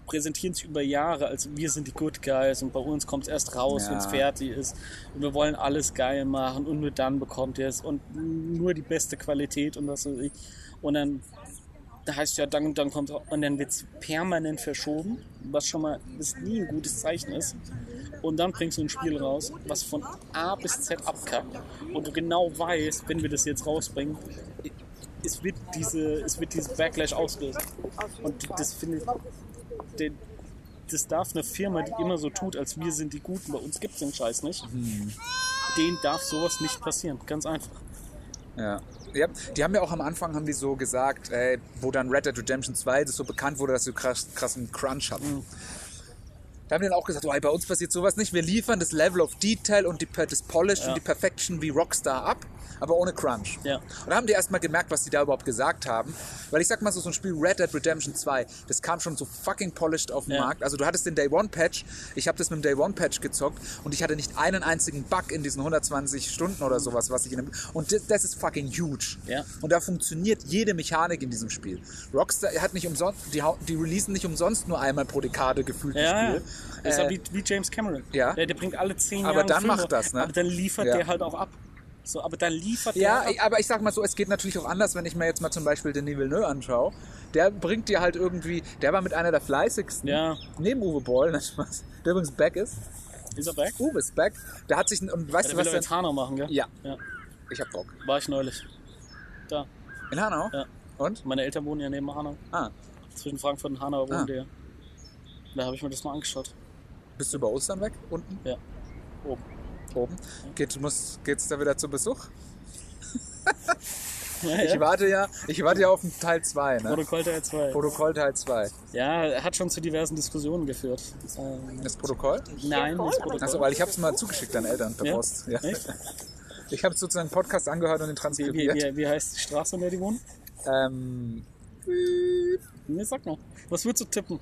präsentieren sich über Jahre als wir sind die Good Guys und bei uns kommt es erst raus, Ja. wenn es fertig ist. Und wir wollen alles geil machen und nur dann bekommt ihr es und nur die beste Qualität und was weiß ich. Und dann da heißt ja, dann, dann kommt und dann wird es permanent verschoben, was schon mal was nie ein gutes Zeichen ist. Und dann bringst du ein Spiel raus, was von A bis Z abkackt und du genau weißt, wenn wir das jetzt rausbringen, es wird diese, es wird dieses Backlash auslösen. Und das finde ich, das darf eine Firma, die immer so tut, als wir sind die Guten, bei uns gibt es den Scheiß nicht. Denen darf sowas nicht passieren, ganz einfach. Ja. ja. Die haben ja auch am Anfang haben die so gesagt, ey, wo dann Red Dead Redemption 2 das so bekannt wurde, dass sie krass, krassen Crunch hatten. Da haben die dann auch gesagt, oh, bei uns passiert sowas nicht. Wir liefern das Level of Detail und die, das Polish Ja. und die Perfection wie Rockstar ab, aber ohne Crunch. Ja. Und da haben die erstmal gemerkt, was die da überhaupt gesagt haben. Weil ich sag mal so, so ein Spiel Red Dead Redemption 2, das kam schon so fucking polished auf den Ja. Markt. Also du hattest den Day One Patch, ich habe das mit dem Day One Patch gezockt und ich hatte nicht einen einzigen Bug in diesen 120 Stunden oder sowas, was ich in dem Und das, das ist fucking huge. Ja. Und da funktioniert jede Mechanik in diesem Spiel. Rockstar hat nicht umsonst, die, die releasen nicht umsonst nur einmal pro Dekade gefühlt ein ja. Spiel. Das ist Äh, ja wie, wie James Cameron. Ja. Der, der bringt alle zehn Aber Jahre dann Filme, macht das, ne? Aber dann liefert Ja. der halt auch ab. So, aber dann liefert Ja, der ab. aber ich sag mal so, es geht natürlich auch anders, wenn ich mir jetzt mal zum Beispiel Denis Villeneuve anschaue. Der bringt dir halt irgendwie, der war mit einer der fleißigsten, Ja. neben Uwe Boll, (laughs) ne, der übrigens back ist. Ist er back? Uwe ist back. Der hat sich, und weißt Der du will was aber denn? jetzt Hanau machen, gell? Ja, ja. ich hab Bock. War ich neulich. Da. In Hanau? Ja. Und? Meine Eltern wohnen ja neben Hanau. Ah, Zwischen Frankfurt und Hanau wohnen Ah. die. Da habe ich mir das mal angeschaut. bist du über Ostern weg? Unten? Ja. Oben. Oben? Geht, muss, geht's da wieder zu Besuch? (laughs) Ja, Ich ja. warte ja, ich warte ja auf den Teil 2, ne? Protokoll Teil 2. Protokoll Teil 2. Ja, hat schon zu diversen Diskussionen geführt. Ähm, Das Protokoll? nein, nicht Protokoll. Achso, weil ich hab's mal zugeschickt an Eltern per Ja? Post. Ja. Echt? (laughs) Ich habe sozusagen einen Podcast angehört und den transkribiert. wie, wie, wie heißt die Straße, in der die wohnen? Ähm, Ne, sag mal. Was würdest du tippen?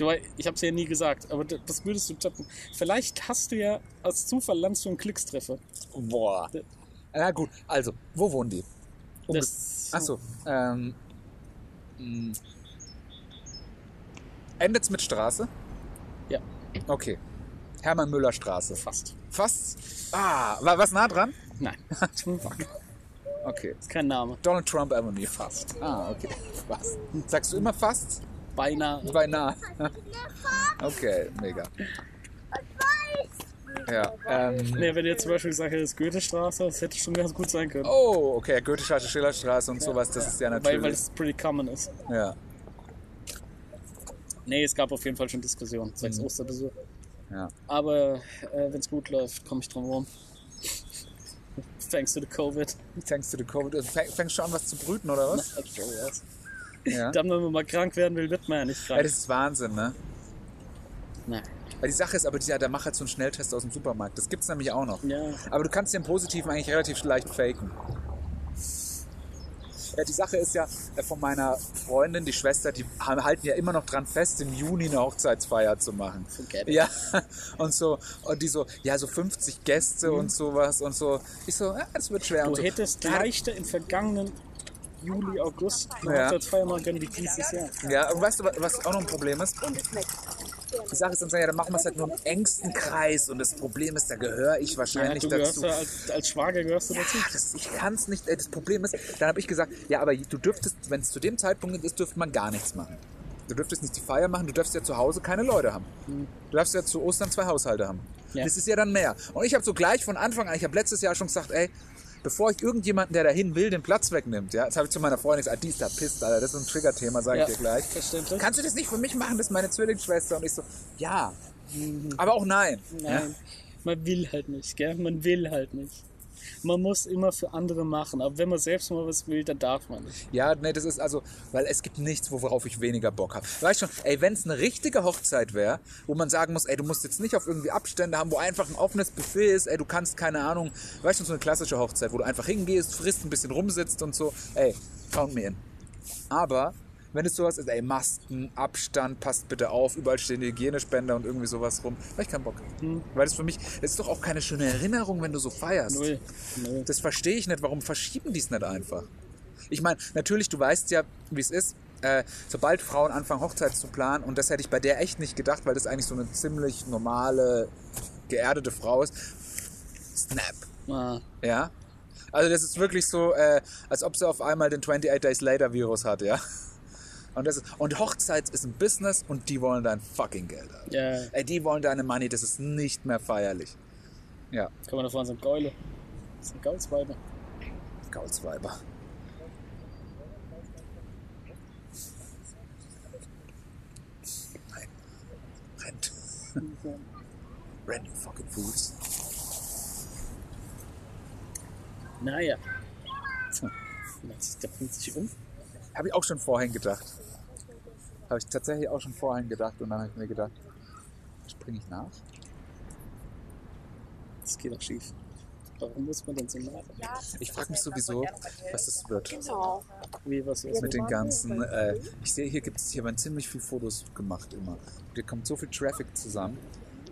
Du, ich habe es ja nie gesagt, aber d- was würdest du tippen? Vielleicht hast du ja als Zufall landest du einen Klickstreffer. boah. Na gut, also, wo wohnen die? Das- Achso, ähm, mh. endet's mit Straße? Ja, Okay. Hermann Müller Straße. fast. Fast. Ah, war was nah dran? Nein. (laughs) Okay. Ist kein Name. Donald Trump Avenue. Fast. Ah, okay. Fast. Sagst du immer fast? Beinahe. Beinahe. (laughs) Okay, mega. Ja. Ähm, Ne, wenn du jetzt zum Beispiel gesagt hättest, Goethestraße, das hätte schon ganz gut sein können. oh, okay, Goethestraße, Schillerstraße und sowas, das ist ja Weil, weil natürlich. es pretty common ist. Ja, Nee, es gab auf jeden Fall schon Diskussionen, zwecks Mhm. Osterbesuch. ja. Aber äh, wenn es gut läuft, komme ich drum rum. (laughs) Thanks to the Covid. Thanks to the Covid. Du fäng- Fängst schon an, was zu brüten, oder was? Ja. (laughs) Dann, wenn man mal krank werden will, wird man ja nicht ja, krank. das ist Wahnsinn, ne? Nein. Weil die Sache ist aber, dieser, der macht halt so einen Schnelltest aus dem Supermarkt. Das gibt's nämlich auch noch. Ja. Aber du kannst den Positiven eigentlich relativ leicht faken. Ja, die Sache ist ja äh, von meiner Freundin, die Schwester, die halten ja immer noch dran fest, im Juni eine Hochzeitsfeier zu machen. Forget it. Ja, (laughs) und so, und die so, ja, so 50 Gäste und sowas und so. Ich so, ja, das wird schwer. Mhm. Du und so. hättest Ja, leichter im vergangenen Juli, August eine Ja. Hochzeitsfeier machen können wie dieses Jahr. Ja, und weißt du, was auch noch ein Problem ist? Die Sache ist dann so, ja, dann machen wir es halt nur im engsten Kreis und das Problem ist, da gehöre ich Ja, wahrscheinlich du gehörst dazu. ja als, als Schwager gehörst du dazu. Ja, das, ich kann es nicht. Das Problem ist, dann habe ich gesagt, ja, aber du dürftest, wenn es zu dem Zeitpunkt ist, dürfte man gar nichts machen. Du dürftest nicht die Feier machen, du dürftest ja zu Hause keine Leute haben. Du darfst ja zu Ostern zwei Haushalte haben. Ja. Das ist ja dann mehr. Und ich habe so gleich von Anfang an, ich habe letztes Jahr schon gesagt, ey, bevor ich irgendjemanden, der dahin will, den Platz wegnimmt, ja, das habe ich zu meiner Freundin gesagt, ah, die ist da pisst, Alter, das ist ein Trigger-Thema, sage Ja, ich dir gleich. verständlich. Kannst du das nicht für mich machen? Das ist meine Zwillingsschwester. Und ich so, ja. Aber auch nein. Nein, man will halt nicht, gell? Man will halt nicht. Man muss immer für andere machen, aber wenn man selbst mal was will, dann darf man nicht. Ja, nee, das ist also, weil es gibt nichts, worauf ich weniger Bock habe. Weißt schon, ey, wenn es eine richtige Hochzeit wäre, wo man sagen muss, ey, du musst jetzt nicht auf irgendwie Abstände haben, wo einfach ein offenes Buffet ist, ey, du kannst, keine Ahnung, weißt du, so eine klassische Hochzeit, wo du einfach hingehst, frisst, ein bisschen rumsitzt und so, ey, count me in. Aber, wenn es sowas ist, ey, Masken, Abstand, passt bitte auf, überall stehen die Hygienespender und irgendwie sowas rum, hab ich keinen Bock. Weil das für mich, das ist doch auch keine schöne Erinnerung, wenn du so feierst. Null. Null. Das verstehe ich nicht. Warum verschieben die es nicht einfach? Ich meine, natürlich, du weißt ja, wie es ist. äh, sobald Frauen anfangen, Hochzeit zu planen, und das hätte ich bei der echt nicht gedacht, weil das eigentlich so eine ziemlich normale, geerdete Frau ist, Snap. Ah, Ja. Also das ist wirklich so, äh, als ob sie auf einmal den 28 Days Later Virus hat, ja. Und, das ist, und Hochzeit ist ein Business und die wollen dein fucking Geld. Alter. ja, Ey, die wollen deine Money, das ist nicht mehr feierlich. Ja, kann man davon sagen, Geule. Das sind Gaulsweiber. Gaulsweiber. Nein. Rennt. (laughs) Rent, you fucking fools. Naja. (laughs) So. Der bringt sich um. Habe ich auch schon vorhin gedacht. Habe ich tatsächlich auch schon vorhin gedacht und dann habe ich mir gedacht, springe ich nach? Das geht doch schief. Warum muss man denn so nah? Ich frage mich sowieso, was das wird Genau. Wie, was ist? mit den ganzen. Äh, ich sehe, hier gibt es, hier werden ziemlich viele Fotos gemacht immer. Und hier kommt so viel Traffic zusammen.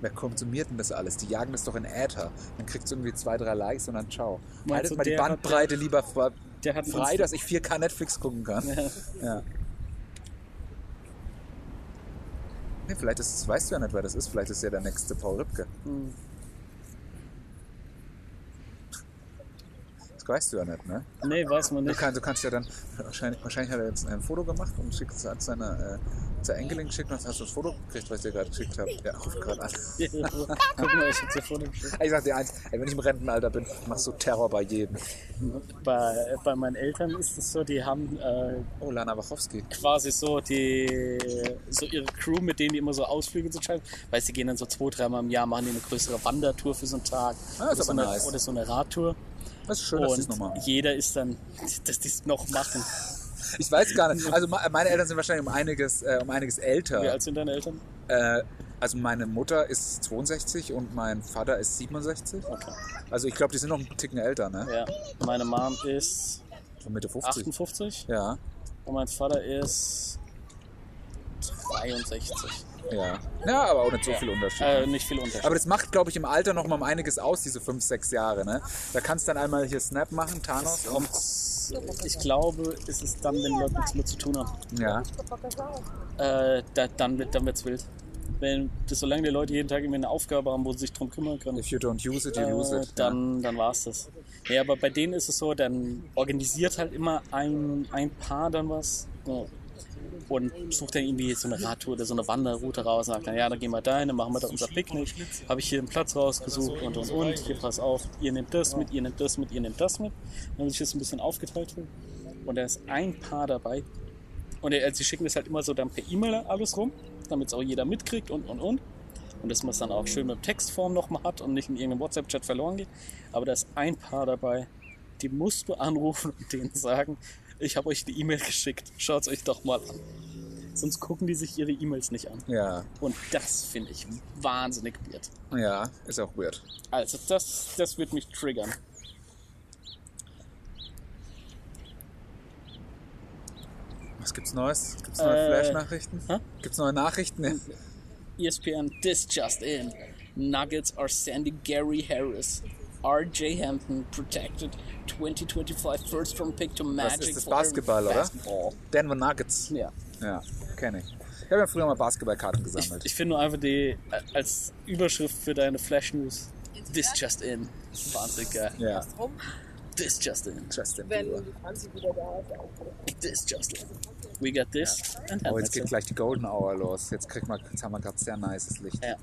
Wer konsumiert denn das alles? Die jagen das doch in Äther. Dann kriegt es irgendwie zwei, drei Likes und dann ciao. Haltet mal die Bandbreite lieber Der hat frei, dass ich 4K Netflix gucken kann. Ja. Ja. Nee, vielleicht ist weißt du ja nicht, wer das ist. Vielleicht ist ja der nächste Paul Ripke. Hm. Weißt du ja nicht, ne? Nee, weiß man Du, nicht. kann, du kannst ja dann, wahrscheinlich, wahrscheinlich hat er jetzt ein Foto gemacht und schickt es an seine, äh, zur Enkelin geschickt und hast du das Foto gekriegt, was ich dir gerade geschickt habe. Ja, ruft gerade an. Guck mal, ich hab's dir vorhin geschickt. Ich sag dir eins, ey, wenn ich im Rentenalter bin, machst du Terror bei jedem. Bei, bei meinen Eltern ist es so, die haben äh, Oh, Lana Wachowski. quasi so die so ihre Crew, mit denen die immer so Ausflüge zu schreiben. Weißt du, die gehen dann so zwei, dreimal im Jahr, machen die eine größere Wandertour für so einen Tag. Ah, oder, ist so aber eine, nice. oder so eine Radtour. Das ist schön, dass Und noch machen. jeder ist dann, dass die es noch machen. Ich weiß gar nicht. Also me- meine Eltern sind wahrscheinlich um einiges, äh, um einiges älter. Wie alt sind deine Eltern? Äh, also meine Mutter ist 62 und mein Vater ist 67. Okay. Also ich glaube, die sind noch einen Ticken älter, ne? Ja. Meine Mom ist So Mitte 50. 58 Ja, und mein Vater ist 63. ja. Ja, aber auch nicht so Ja. viel Unterschied. Äh, nicht viel Unterschied. Aber das macht, glaube ich, im Alter noch mal um einiges aus, diese 5, 6 Jahre, ne? Da kannst du dann einmal hier Snap machen, Thanos. kommt, ich glaube, es ist dann, wenn Leute nichts mehr zu tun haben. Ja. Äh, da, dann wird dann wird's wild. Wenn, das, solange die Leute jeden Tag irgendwie eine Aufgabe haben, wo sie sich drum kümmern können, If you don't use it, you lose äh, it. dann, dann war's das. Ja, aber bei denen ist es so, dann organisiert halt immer ein, ein Paar dann was. Ja. Und sucht dann irgendwie so eine Radtour oder so eine Wanderroute raus und sagt dann, ja, dann gehen wir dahin, dann machen wir da unser Picknick. Habe ich hier einen Platz rausgesucht und und und. Hier pass auf, ihr nehmt das mit, ihr nehmt das mit, ihr nehmt das mit. Dann sich das ein bisschen aufgeteilt. Und da ist ein Paar dabei. Und er, sie schicken das halt immer so dann per E-Mail alles rum, damit es auch jeder mitkriegt und und und. Und dass man es dann auch schön mit Textform nochmal hat und nicht in irgendeinem WhatsApp-Chat verloren geht. Aber da ist ein Paar dabei, die musst du anrufen und denen sagen, ich habe euch die E-Mail geschickt, schaut es euch doch mal an. Sonst gucken die sich ihre E-Mails nicht an. Ja, Und das finde ich wahnsinnig weird. ja, ist auch weird. Also das, das wird mich triggern. Was gibt's Neues? Gibt's neue Äh, Flash-Nachrichten? Gibt's neue Nachrichten? ESPN, this just in. Nuggets are sending Gary Harris. RJ Hampton protected 2025 first round pick to Magic. ist das Basketball, oder? Basketball. Denver Nuggets. Ja. Ja, kenne ich. Ich habe ja früher mal Basketballkarten gesammelt. Ich finde nur einfach die als Überschrift für deine Flash News. This just in. Wahnsinnig geil. ja, This just in. Justin wenn Bieber. This just in. We got this. And Oh, jetzt geht gleich die Golden Hour los. Jetzt, krieg mal, jetzt haben wir gerade sehr nices Licht. ja.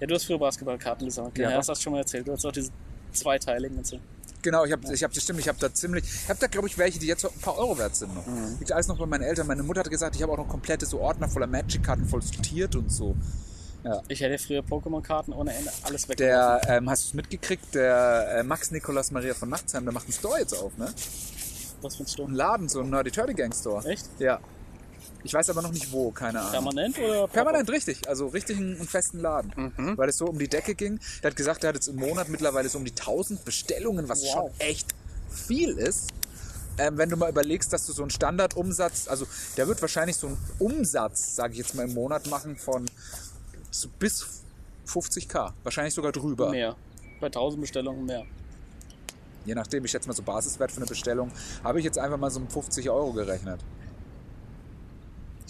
ja, du hast früher Basketballkarten gesammelt. Ja, Ja, das hast du schon mal erzählt. Du hast auch diese zweiteiligen und so. Genau, ich habe ich hab, das stimmt, ich habe da ziemlich, ich habe da glaube ich welche, die jetzt ein paar Euro wert sind noch. Mhm. Liegt alles noch bei meinen Eltern. Meine Mutter hat gesagt, ich habe auch noch komplette so Ordner voller Magic-Karten voll sortiert und so. Ich hätte früher Pokémon-Karten ohne Ende alles weg. Der, ähm, hast du es mitgekriegt, der äh, Max Nikolas Maria von Nachtsheim, der macht einen Store jetzt auf, ne? Was findest du? Ein Laden, so ein Nerdy Turdy Gang Store. Echt? Ja. Ich weiß aber noch nicht wo, keine Ahnung. Permanent oder? Permanent richtig, also richtig einen, festen Laden. Mhm. Weil es so um die Decke ging. Der hat gesagt, er hat jetzt im Monat mittlerweile so um die 1000 Bestellungen, was Wow. schon echt viel ist. Ähm, wenn du mal überlegst, dass du so einen Standardumsatz, also der wird wahrscheinlich so einen Umsatz, sage ich jetzt mal im Monat machen von so bis 50k, wahrscheinlich sogar drüber. Mehr. Bei 1000 Bestellungen mehr. Je nachdem, ich schätze mal so Basiswert für eine Bestellung, habe ich jetzt einfach mal so um 50 Euro gerechnet.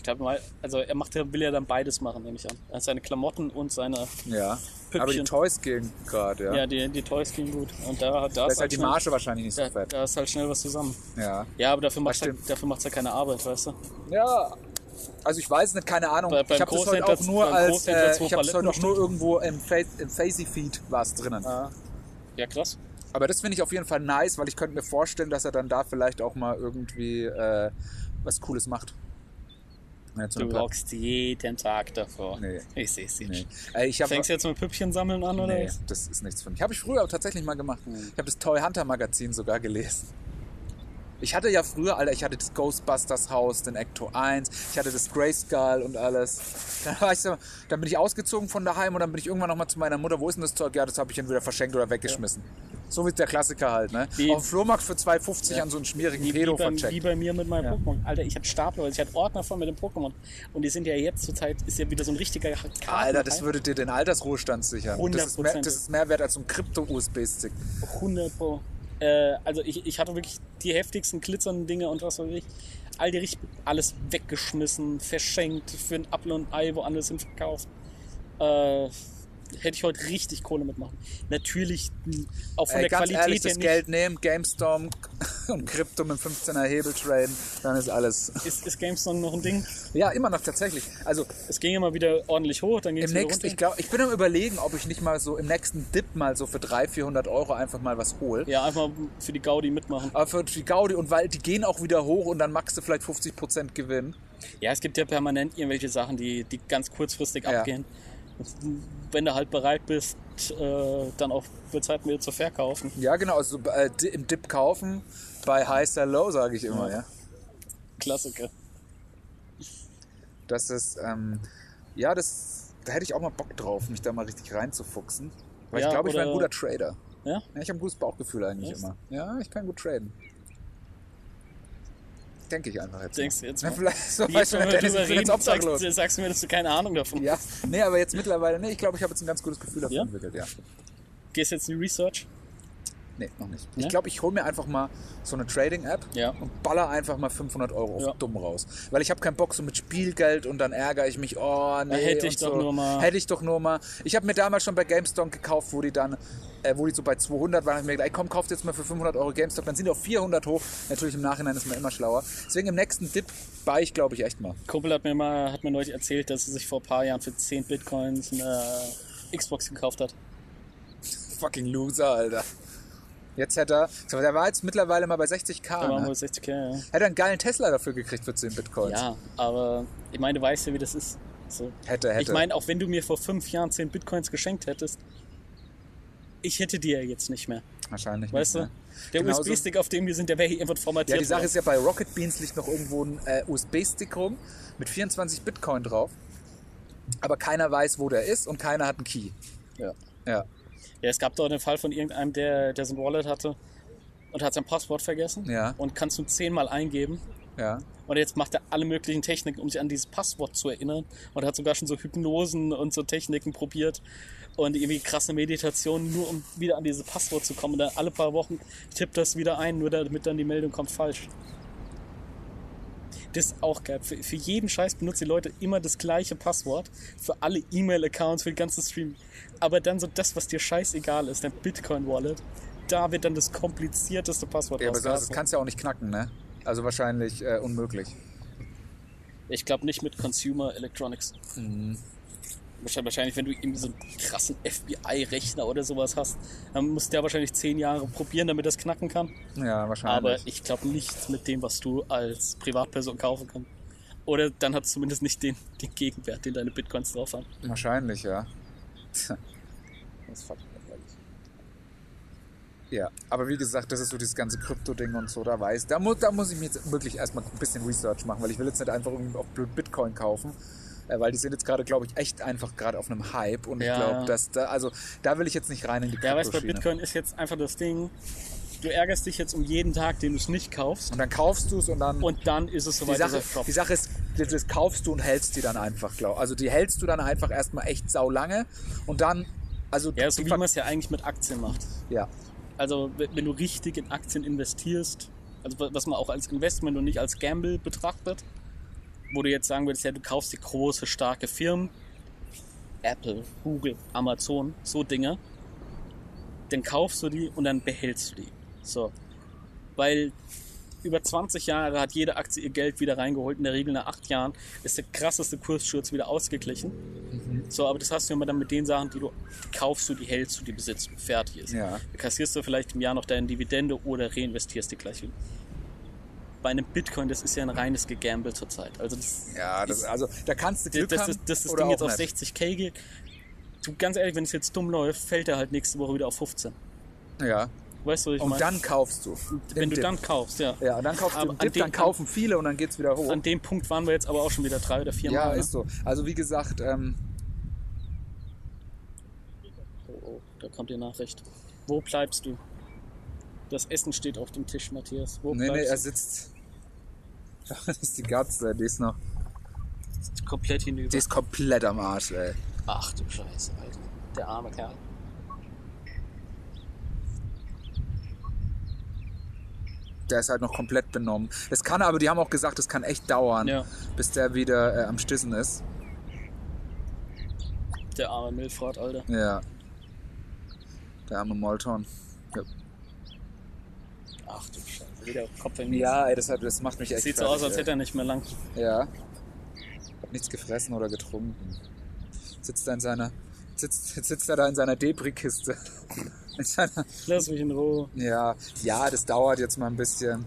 Ich glaube mal, also er macht, ja- will ja dann beides machen, nehme ich an. Er seine Klamotten und seine, Ja. Püppchen. Aber die Toys gehen gerade, ja. ja, die, die Toys gehen gut. Und da, da, da ist ist halt die schnell, Marge wahrscheinlich nicht so da, fett. da ist halt schnell was zusammen. Ja. Ja, aber dafür macht er, dafür macht's ja keine Arbeit, weißt du? Ja. Also ich weiß nicht, keine Ahnung. Bei- ich habe das heute auch nur als, äh, ich habe heute auch nur irgendwo im, Fa im Facey Feed war es drinnen. Ah. Ja, krass. Aber das finde ich auf jeden Fall nice, weil ich könnte mir vorstellen, dass er dann da vielleicht auch mal irgendwie äh, was Cooles macht. Zu Du rockst jeden Tag davor. Nee. Ich sehe es jetzt. Nee. Äh, ich Fängst du jetzt mit Püppchen sammeln an, oder? nee, was? das ist nichts für mich. Habe ich früher auch tatsächlich mal gemacht. Hm. Ich habe das Toy Hunter Magazin sogar gelesen. Ich hatte ja früher, Alter, ich hatte das Ghostbusters Haus, den Ecto 1, ich hatte das Grayskull und alles. (laughs) Dann, war ich so, dann bin ich ausgezogen von daheim und dann bin ich irgendwann nochmal zu meiner Mutter, wo ist denn das Zeug? Ja, das habe ich entweder verschenkt oder weggeschmissen. So wie der Klassiker halt, ne? Wie- Auf dem Flohmarkt für 2,50 Ja. an so einen schmierigen Wie, wie, Pedo bei, wie vercheckt. bei mir mit meinem Ja. Pokémon. Alter, ich hatte Stapler, ich hatte Ordner voll mit dem Pokémon. Und die sind ja jetzt zur Zeit, ist ja wieder so ein richtiger Karten Alter, das würde dir den Altersruhestand sichern. Das ist, mehr, 100%. das ist mehr wert als so ein Krypto-USB-Stick. 100 Pro. Äh, also ich, ich hatte wirklich die heftigsten glitzernden Dinge und was weiß ich. All die richtig, alles weggeschmissen, verschenkt, für ein Apfel und ein Ei woanders hin verkauft. Äh, hätte ich heute richtig Kohle mitmachen. Natürlich auch von Ey, der ganz Qualität ehrlich, her das nicht. Geld nehmen, GameStorm (laughs) und Krypto mit 15er Hebel traden, dann ist alles. Ist, ist GameStop noch ein Ding? Ja, immer noch tatsächlich. Also Es ging immer wieder ordentlich hoch, dann ging es wieder nächsten, runter. ich glaube, ich bin am überlegen, ob ich nicht mal so im nächsten Dip mal so für 300, 400 Euro einfach mal was hole. ja, einfach für die Gaudi mitmachen. Aber für die Gaudi und weil die gehen auch wieder hoch und dann machst du vielleicht 50% Gewinn. Ja, es gibt ja permanent irgendwelche Sachen, die, die ganz kurzfristig Ja. abgehen. Wenn du halt bereit bist, äh, dann auch Zeit mir zu verkaufen. Ja, genau, also äh, im Dip kaufen, bei High Sell Low, sage ich immer, ja. Klassiker. Das ist, ähm, ja, das, da hätte ich auch mal Bock drauf, mich da mal richtig reinzufuchsen. Weil Ja, ich glaube, ich wäre ein guter Trader. Ja? Ja, ich habe ein gutes Bauchgefühl eigentlich Echt? immer. Ja, ich kann gut traden. Denke ich einfach jetzt. Denkst du jetzt Na, mal? vielleicht so, Jetzt, wenn wir drüber reden, sagst, sagst du mir, dass du keine Ahnung davon Ja, hast. nee, aber jetzt mittlerweile, nee, ich glaube, ich habe jetzt ein ganz gutes Gefühl dafür Ja? entwickelt, ja. Gehst jetzt in die Research? Nee, noch nicht. Ich glaube, ich hole mir einfach mal so eine Trading-App Ja. und baller einfach mal 500 Euro auf Ja. dumm raus. Weil ich habe keinen Bock so mit Spielgeld und dann ärgere ich mich, oh nee. hätte ich und doch so. nur mal. Hätte ich doch nur mal. Ich habe mir damals schon bei GameStop gekauft, wo die dann, äh, wo die so bei 200 waren, ich mir gedacht, ey, komm, kauft jetzt mal für 500 Euro GameStop, dann sind die auf 400 hoch. Natürlich im Nachhinein ist man immer schlauer. Deswegen im nächsten Dip buy ich, glaube ich, echt mal. Kumpel hat mir mal, hat mir neulich erzählt, dass er sich vor ein paar Jahren für 10 Bitcoins eine Xbox gekauft hat. Fucking Loser, Alter. Jetzt hätte er, der war jetzt mittlerweile mal bei 60k. Da waren Ne? wohl 60k, ja. Hätte er einen geilen Tesla dafür gekriegt für 10 Bitcoins. Ja, aber ich meine, du weißt ja, wie das ist. So. Hätte, hätte. Ich meine, auch wenn du mir vor fünf Jahren 10 Bitcoins geschenkt hättest, ich hätte die ja jetzt nicht mehr. Wahrscheinlich Weißt nicht, du? ne? Der Genauso- USB-Stick, auf dem wir sind, der wäre hier irgendwann formatiert. Ja, die Sache worden. ist ja, bei Rocket Beans liegt noch irgendwo ein äh, USB-Stick rum mit 24 Bitcoin drauf. Aber keiner weiß, wo der ist und keiner hat einen Key. Ja. Ja. Ja, es gab doch den Fall von irgendeinem, der, der so ein Wallet hatte und hat sein Passwort vergessen. Ja. Und kannst du zehnmal eingeben. Ja. Und jetzt macht er alle möglichen Techniken, um sich an dieses Passwort zu erinnern. Und hat sogar schon so Hypnosen und so Techniken probiert. Und irgendwie krasse Meditationen, nur um wieder an dieses Passwort zu kommen. Und dann alle paar Wochen tippt das wieder ein, nur damit dann die Meldung kommt falsch. Das ist auch geil. Für, für jeden Scheiß benutzen die Leute immer das gleiche Passwort. Für alle E-Mail-Accounts, für den ganzen Stream. Aber dann so das, was dir scheißegal ist, dein Bitcoin-Wallet, da wird dann das komplizierteste Passwort ja aber das kannst du ja auch nicht knacken, ne? Also wahrscheinlich äh, unmöglich. Ich glaube nicht mit Consumer Electronics. Mhm. Wahrscheinlich, wenn du irgendwie so einen krassen FBI-Rechner oder sowas hast, dann musst du ja wahrscheinlich zehn Jahre probieren, damit das knacken kann. Ja, wahrscheinlich. Aber ich glaube nichts mit dem, was du als Privatperson kaufen kannst. Oder dann hat es zumindest nicht den, den Gegenwert, den deine Bitcoins drauf haben. wahrscheinlich, ja. Das ist fucking langweilig. Ja, aber wie gesagt, das ist so dieses ganze Krypto-Ding und so, da weiß, da muss, da muss ich mir jetzt wirklich erstmal ein bisschen Research machen, weil ich will jetzt nicht einfach irgendwie auf blöd Bitcoin kaufen, äh, weil die sind jetzt gerade, glaube ich, echt einfach gerade auf einem Hype und Ja. ich glaube, dass da, also da will ich jetzt nicht rein in die Ja, weißt du, bei. Bitcoin ist jetzt einfach das Ding, du ärgerst dich jetzt um jeden Tag, den du es nicht kaufst. Und dann kaufst du es und dann, Und dann ist es die, soweit, dass Sache, die Sache ist, das, das kaufst du und hältst die dann einfach, glaub. Also die hältst du dann einfach erstmal echt sau lange und dann, also Ja, so die wie man es ja eigentlich mit Aktien macht. ja, Also wenn du richtig in Aktien investierst, also wa- was man auch als Investment und nicht als Gamble betrachtet, wo du jetzt sagen würdest, ja, du kaufst die große, starke Firmen, Apple, Google, Amazon, so Dinge, dann kaufst du die und dann behältst du die. So. Weil über 20 Jahre hat jede Aktie ihr Geld wieder reingeholt. In der Regel nach 8 Jahren ist der krasseste Kurssturz wieder ausgeglichen. So, aber das hast du immer dann mit den Sachen, die du kaufst, du, die hältst du, die besitzt du, fertig ist. Ja. Da kassierst du vielleicht im Jahr noch deine Dividende oder reinvestierst die gleich wieder. Bei einem Bitcoin, das ist ja ein reines Gegamble zurzeit. Also das, Ja, das, also da kannst du Glück das, haben das, das, das Ding jetzt auf nicht. 60k geht. Du, ganz ehrlich, wenn es jetzt dumm läuft, fällt er halt nächste Woche wieder auf 15. Ja. Weißt du, ich Und meine? dann kaufst du. wenn du Dip. dann kaufst, ja. Ja, und dann kaufst du Aber im an Dip, dann kaufen viele und dann geht's wieder hoch. An dem Punkt waren wir jetzt aber auch schon wieder drei oder vier Ja, Mal. ne? ist so. Also wie gesagt, ähm, Oh, oh, da kommt die Nachricht. Wo bleibst du? Das Essen steht auf dem Tisch, Matthias. Wo nee, nee, bleibst er sitzt. (laughs) Das ist die Gatze, die ist noch. du? Komplett hinüber. Die ist komplett am Arsch, ey. Ach du Scheiße, Alter. Der arme Kerl. Der ist halt noch komplett benommen. Es kann aber, die haben auch gesagt, es kann echt dauern, Ja. bis der wieder äh, am Stissen ist. Der arme Milford, Alter. Ja. Der arme Molton. Ja, Ach du Scheiße. Wieder Kopf in ja ey, das, hat, das macht mich echt Sieht so aus, als fertig, hätte er nicht mehr lang. Ja. Hat nichts gefressen oder getrunken. Sitzt er in seiner. Sitzt, jetzt sitzt er da in seiner Debris-Kiste. (laughs) Lass mich in Ruhe. ja, ja, das dauert jetzt mal ein bisschen.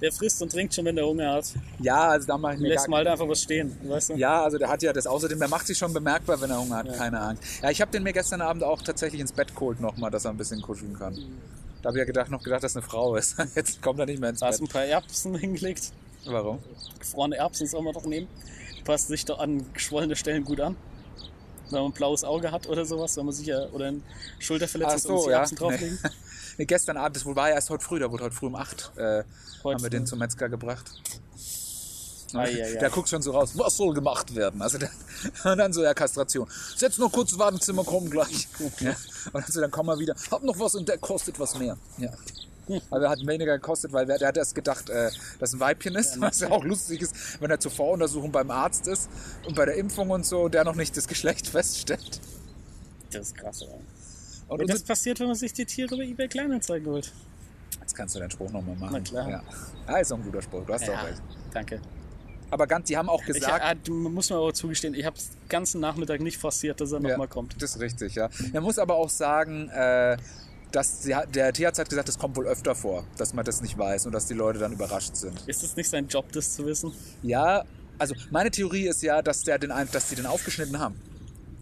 Der frisst und trinkt schon, wenn der Hunger hat. Ja, also da mache ich mir Lässt mal halt einfach was stehen, weißt du? Ja, also der hat ja das außerdem, der macht sich schon bemerkbar, wenn er Hunger hat, Ja. keine Angst. Ja, ich habe den mir gestern Abend auch tatsächlich ins Bett geholt nochmal, dass er ein bisschen kuscheln kann. Da habe ich ja gedacht, noch gedacht, dass es eine Frau ist. (laughs) Jetzt kommt er nicht mehr ins Da hast Bett. ein paar Erbsen (laughs) hingelegt. Warum? Gefrorene Erbsen soll man doch nehmen. Passt sich doch an geschwollene Stellen gut an. Wenn man ein blaues Auge hat oder sowas, wenn man sich ja, oder eine Schulterverletzung so, soll man sich ja. Drauflegen. (laughs) Nee, gestern Abend, das war ja erst heute früh, da wurde heute früh um 8, äh, haben wir den zum Metzger gebracht. Ei, ei, ei. Der guckt schon so raus, was soll gemacht werden? Also der, (laughs) und dann so, ja, Kastration. Setz noch kurz ins Wartezimmer, komm gleich. (laughs) Ja. Und dann so, dann komm mal wieder. Hab noch was und der kostet was mehr. Ja. (laughs) Aber er hat weniger gekostet, weil wer, der hat erst gedacht, äh, dass ein Weibchen ist, (laughs) was ja auch lustig ist, wenn er zur Voruntersuchung beim Arzt ist und bei der Impfung und so, der noch nicht das Geschlecht (laughs) feststellt. Das ist krass, oder? Und Und das passiert, wenn man sich die Tiere bei eBay Kleinanzeigen holt. Jetzt kannst du deinen Spruch nochmal machen. Na klar. Ja. ja, ist auch ein guter Spruch, du hast Ja, auch recht. danke. Aber ganz, die haben auch Ich, gesagt, ah, du, muss man aber zugestehen, ich habe den ganzen Nachmittag nicht forciert, dass er Ja, nochmal kommt. Das ist richtig, ja. Man muss aber auch sagen, äh, hat- der Tierarzt hat gesagt, das kommt wohl öfter vor, dass man das nicht weiß und dass die Leute dann überrascht sind. Ist es nicht sein Job, das zu wissen? Ja, also meine Theorie ist ja, dass, der den, dass die den aufgeschnitten haben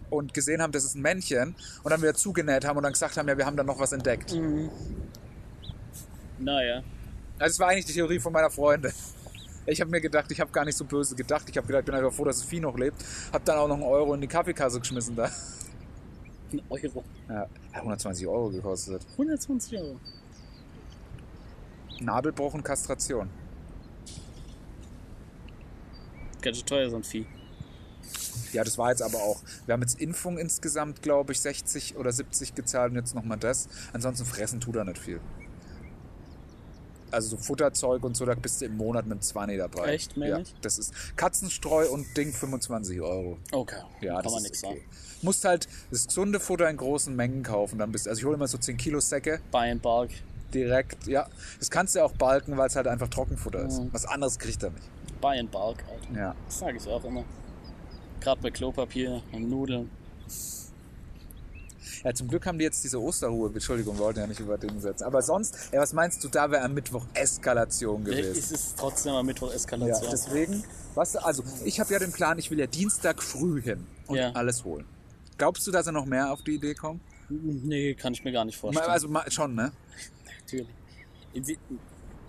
und gesehen haben, das ist ein Männchen und dann wieder zugenäht haben und dann gesagt haben, ja, wir haben da noch was entdeckt. Naja. Also das war eigentlich die Theorie von meiner Freundin. Ich habe mir gedacht, ich habe gar nicht so böse gedacht. Ich habe gedacht, ich bin einfach froh, dass das Vieh noch lebt. Hab dann auch noch einen Euro in die Kaffeekasse geschmissen da. Ein Euro. Ja, hat 120 Euro gekostet. 120 Euro. Nabelbruch und Kastration. Ganz schön teuer, so ein Vieh. Ja, das war jetzt aber auch. Wir haben jetzt Impfung insgesamt, glaube ich, 60 oder 70 gezahlt und jetzt nochmal das. Ansonsten fressen tut er nicht viel. Also so Futterzeug und so, da bist du im Monat mit 20 dabei. Echt, Ja, das ist Katzenstreu und Ding 25 Euro. Okay. Ja, Kann das man ist nichts okay. sagen. Musst halt das gesunde Futter in großen Mengen kaufen. Dann bist, also ich hole immer so 10 Kilo Säcke Buy and Bulk. direkt. Ja, das kannst du auch balken, weil es halt einfach Trockenfutter ist. Mhm. Was anderes kriegt er nicht. Buy and Bulk, Alter. Ja. Das sage ich auch immer. Gerade bei Klopapier und Nudeln. Ja, zum Glück haben die jetzt diese Osterruhe. Entschuldigung, wir wollten ja nicht über Dinge setzen. Aber sonst, ja, was meinst du, da wäre am Mittwoch Eskalation Es gewesen? ist trotzdem am Mittwoch Ja, Eskalation. deswegen, was, also ich habe ja den Plan, ich will ja Dienstag früh hin und Ja. alles holen. Glaubst du, dass er noch mehr auf die Idee kommt? nee, kann ich mir gar nicht vorstellen. Also schon, ne? (laughs) Natürlich.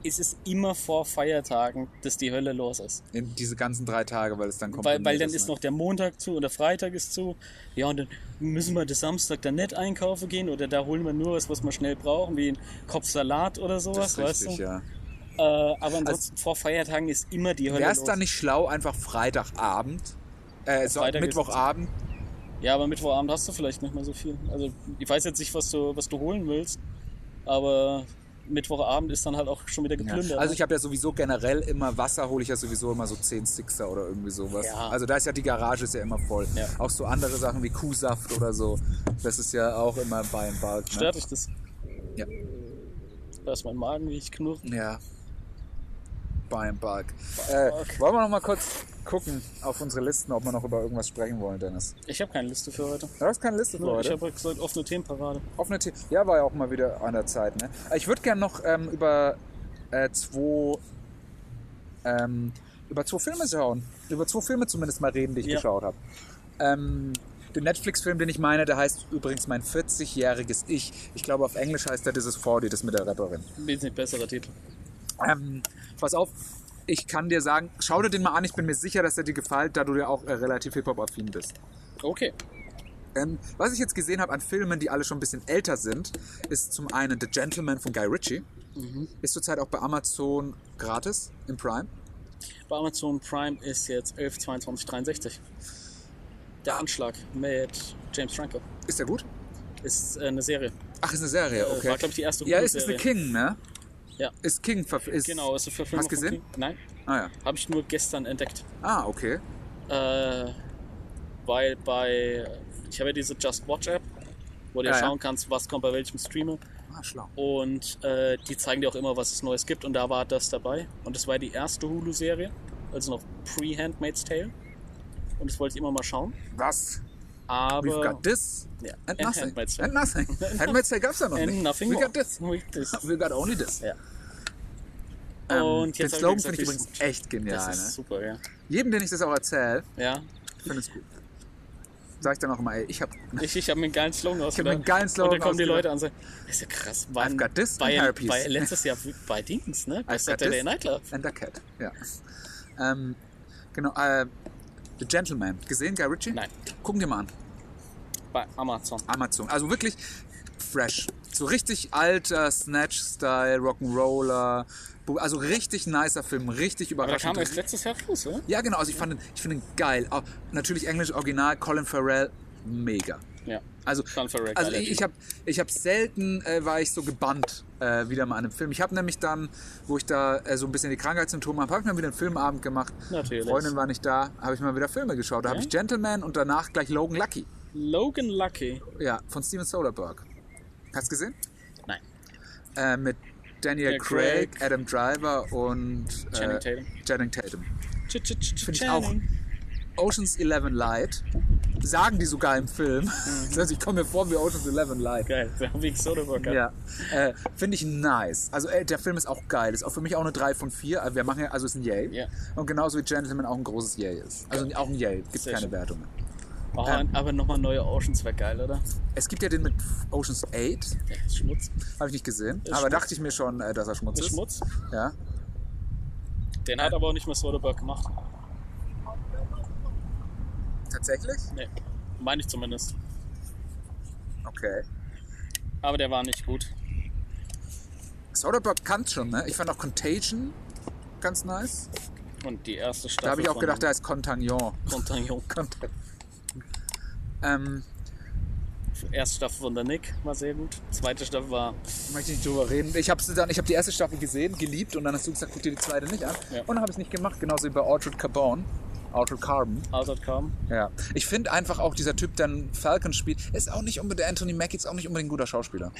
Es ist immer vor Feiertagen, dass die Hölle los ist. In diese ganzen drei Tage, weil es dann kommt. Weil, weil dann ist noch der Montag zu und der Freitag ist zu. Ja, und dann müssen wir das Samstag dann nicht einkaufen gehen oder da holen wir nur was, was wir schnell brauchen, wie ein Kopf Salat oder das sowas, ist weißt richtig, du? ja. Äh, aber ansonsten vor Feiertagen ist immer die Hölle Wäre es dann nicht schlau, einfach Freitagabend, äh, so, Freitag ist- Mittwochabend, Ja, aber Mittwochabend hast du vielleicht nicht mehr so viel. Also ich weiß jetzt nicht, was du, was du holen willst, aber Mittwochabend ist dann halt auch schon wieder Ja. geplündert. Also ne? ich habe ja sowieso generell immer Wasser, hole ich ja sowieso immer so 10 Sixer oder irgendwie sowas. Ja. Also da ist ja die Garage ist ja immer voll. Ja. Auch so andere Sachen wie Kuhsaft oder so. Das ist ja auch immer bei im Bulk. Ne? Stört dich das? Ja. Da ist mein Magen, wie ich knurre. Ja. Buy in Bulk. Äh, wollen wir noch mal kurz gucken auf unsere Listen, ob wir noch über irgendwas sprechen wollen, Dennis? Ich habe keine Liste für heute. Du hast keine Liste für Ich heute? habe gesagt, offene Themenparade. Offene The Ja, war ja auch mal wieder an der Zeit. Ne? Ich würde gerne noch ähm, über äh, zwei ähm, über zwei Filme schauen. Über zwei Filme zumindest mal reden, die ich Ja. geschaut habe. Ähm, den Netflix-Film, den ich meine, der heißt übrigens mein 40-jähriges Ich. Ich glaube, auf Englisch heißt der dieses 40, das mit der Rapperin. Wesentlich besserer Titel. Ähm, pass auf, ich kann dir sagen, schau dir den mal an. Ich bin mir sicher, dass er dir gefällt, da du ja auch äh, relativ Hip-Hop-affin bist. Okay. Ähm, was ich jetzt gesehen habe an Filmen, die alle schon ein bisschen älter sind, ist zum einen The Gentleman von Guy Ritchie. Ist zurzeit auch bei Amazon gratis im Prime. Bei Amazon Prime ist jetzt 11, 22, 63. Der Anschlag mit James Franco. Ist der gut? Ist äh, eine Serie. Ach, ist eine Serie, Äh, okay. War, glaube ich, die erste ja, ist, ist eine. King, ne? Ja. Ist King verf- ist Genau, ist eine Verfilmung Hast du gesehen? King. Nein, Ah ja. habe ich nur gestern entdeckt. Ah, okay. Äh, weil bei, ich habe ja diese Just Watch App, wo du Ja, ja, ja. schauen kannst, was kommt bei welchem Streamer. Ah, schlau. Und äh, die zeigen dir auch immer, was es Neues gibt. Und da war das dabei. Und das war die erste Hulu-Serie, also noch pre-Handmaid's Tale. Und das wollte ich immer mal schauen. Was? Aber We've got this Ja, and and nothing. Handmaid's Tale. And nothing. (laughs) Handmaid's Tale gab's ja noch and nicht. nothing We more. (laughs) got this. This. We got only this. Ja. Ähm, Und den jetzt hab Slogan finde ich ich- übrigens echt genial. Das ist Ne? super, ja. Jedem, den ich das auch erzähle, Ja, finde es gut. Sag ich dann auch immer, ey, ich hab (laughs) ich, ich habe mir einen geilen Slogan ausgedacht. mir einen geilen Slogan Und dann kommen die. Leute an und sagen, ist ja krass. War, I've got this bei, bei letztes Jahr bei Dings, ne? Bei Saturday this. Night Live. And the Cat, ja. Ähm, genau, äh, The Gentleman. Gesehen, Guy Ritchie? Nein, Gucken dir mal an. bei Amazon. Amazon. Also wirklich fresh. So richtig alter Snatch-Style, Rock'n'Roller. Also richtig nicer Film, richtig Aber da überraschend. kam erst letztes Jahr raus, oder? ja, genau. Also ich, fand ihn- ich finde ihn geil. Auch, natürlich Englisch Original, Colin Farrell, mega. Ja. Also, also ich, habe ich hab selten, äh, war ich so gebannt äh, wieder mal an einem Film. Ich habe nämlich dann, wo ich da äh, so ein bisschen die Krankheitssymptome habe, habe ich mal wieder einen Filmabend gemacht. Natürlich. Freundin war nicht da, habe ich mal wieder Filme geschaut. Da habe Ja? ich Gentleman und danach gleich Logan Lucky. Logan Lucky. Ja, von Steven Soderbergh. Hast du gesehen? Nein. Äh, mit Daniel Ja, Craig, Craig. Adam Driver und äh, Channing Tatum. Channing Tatum. Ch -ch -ch Finde ich auch. Ocean's 11 Light. Sagen die sogar im Film. Das heißt, ich komme mir vor wie Ocean's 11 Light. Geil, der wie ich Soderbergh. Ja, äh, finde ich nice. Also äh, der Film ist auch geil. Ist auch für mich auch eine 3 von 4. Also wir machen ja, also ist ein Yay. Ja. Und genauso wie Gentleman auch ein großes Yay ist. Also auch ein Yay. Gibt Sehr keine schön. Wertungen. Oh, Ähm. aber nochmal neue Oceans wäre geil, oder? Es gibt ja den mit Ocean's 8. Der ist Schmutz. Habe ich nicht gesehen. Ist aber Schmutz. dachte ich mir schon, äh, dass er Schmutz Ist ist. Schmutz. Ja. Den hat aber auch nicht mehr Soderbergh gemacht. Tatsächlich? Nee, meine ich zumindest. Okay. Aber der war nicht gut. Soderbergh kann schon, ne? Ich fand auch Contagion ganz nice. Und die erste Staffel Da habe ich auch gedacht, da ist Contagnon. Contagion. Cont- (laughs) ähm, Erste Staffel von der Nick war sehr gut. Zweite Staffel war möchte ich nicht drüber reden. Ich habe habe die erste Staffel gesehen, geliebt und dann hast du gesagt, guck dir die zweite nicht an. Ja. Und dann habe ich es nicht gemacht, genauso wie bei Altered Carbon. Altered Carbon. Altered Carbon. Ja. Ich finde einfach auch dieser Typ, der einen Falcon spielt, ist auch nicht unbedingt, der Anthony Mackie ist auch nicht unbedingt ein guter Schauspieler.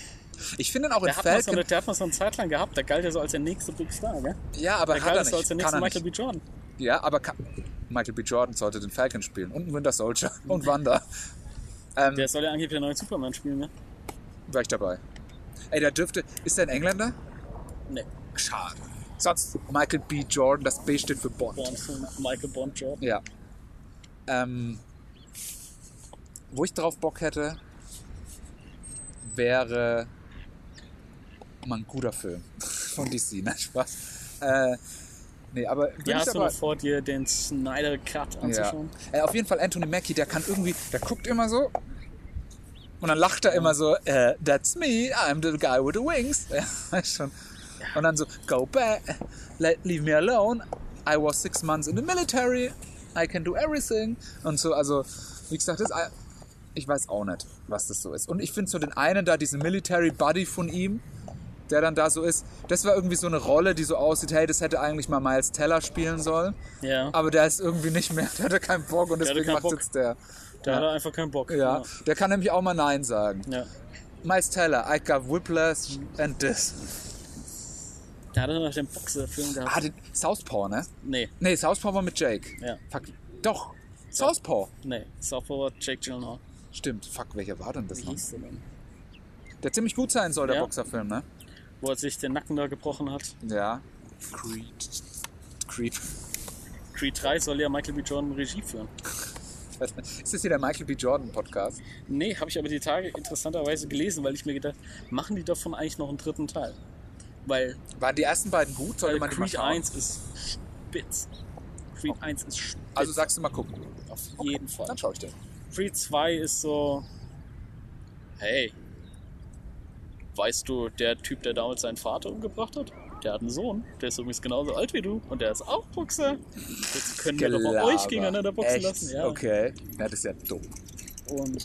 Ich finde ihn auch in Der so Falcon. eine, der hat mal so eine Zeit lang gehabt, der galt ja so als der nächste Big Star, gell? ja, aber Der hat er galt so als nicht. der nächste Michael nicht. B. Jordan. Ja, aber kann, Michael B. Jordan sollte den Falcon spielen und Winter Soldier (laughs) und Wanda. Ähm, Der soll ja angeblich den neuen Superman spielen, ne? War ich dabei. Ey, der dürfte. Ist der ein Engländer? Ne, Schade. Sonst Michael B. Jordan, das B steht für Bond. Bond, Michael Bond Jordan. Ja. Ähm, wo ich drauf Bock hätte, wäre mal ein guter Film (laughs) von DC, ne? Spaß. Äh, nee, aber Ja, hast du aber, noch vor, dir den Snyder Cut ja. anzuschauen? äh, auf jeden Fall Anthony Mackie, der kann irgendwie, der guckt immer so und dann lacht er immer so, äh, that's me, I'm the guy with the wings. (laughs) Ja, schon. Und dann so, go back, let, leave me alone, I was six months in the military, I can do everything. Und so, also, wie gesagt, das, ist- ich weiß auch nicht, was das so ist. Und ich finde so den einen da, diesen Military Buddy von ihm, der dann da so ist. Das war irgendwie so eine Rolle, die so aussieht, hey, das hätte eigentlich mal Miles Teller spielen sollen. Ja. Aber der ist irgendwie nicht mehr, (laughs) der hatte keinen Bock und Der deswegen macht Bock. jetzt der. Da hat er einfach keinen Bock. Ja, der kann nämlich auch mal Nein sagen. ja. Miles Teller, I got whiplash and this. Da hat er noch den Boxerfilm gehabt. Ah, den Southpaw, ne? Nee, Nee, Southpaw war mit Jake. Ja. Fuck. Doch, Southpaw. nee. Southpaw Jake Gyllenhaal. Stimmt, fuck, welcher war denn das Wie noch? hieß der denn? Der ziemlich gut sein soll, der Ja. Boxerfilm, ne? Wo er sich den Nacken da gebrochen hat. Ja. Creed. Creed. Creed 3 soll ja Michael B. Jordan Regie führen. Ist das hier der Michael B. Jordan Podcast? Nee, habe ich aber die Tage interessanterweise gelesen, weil ich mir gedacht, machen die davon eigentlich noch einen dritten Teil? Weil, Waren die ersten beiden gut? Sollte man Creed schauen? 1 ist spitz. Creed 1 ist spitz. Also sagst du mal gucken. auf jeden Fall. Dann schau ich den. Creed 2 ist so, hey, weißt du, der Typ, der damals seinen Vater umgebracht hat, der hat einen Sohn, der ist übrigens genauso alt wie du und der ist auch Boxer. Jetzt können wir doch mal euch gegeneinander boxen Echt? lassen. Ja. Okay. Ja, das ist ja dumm. Und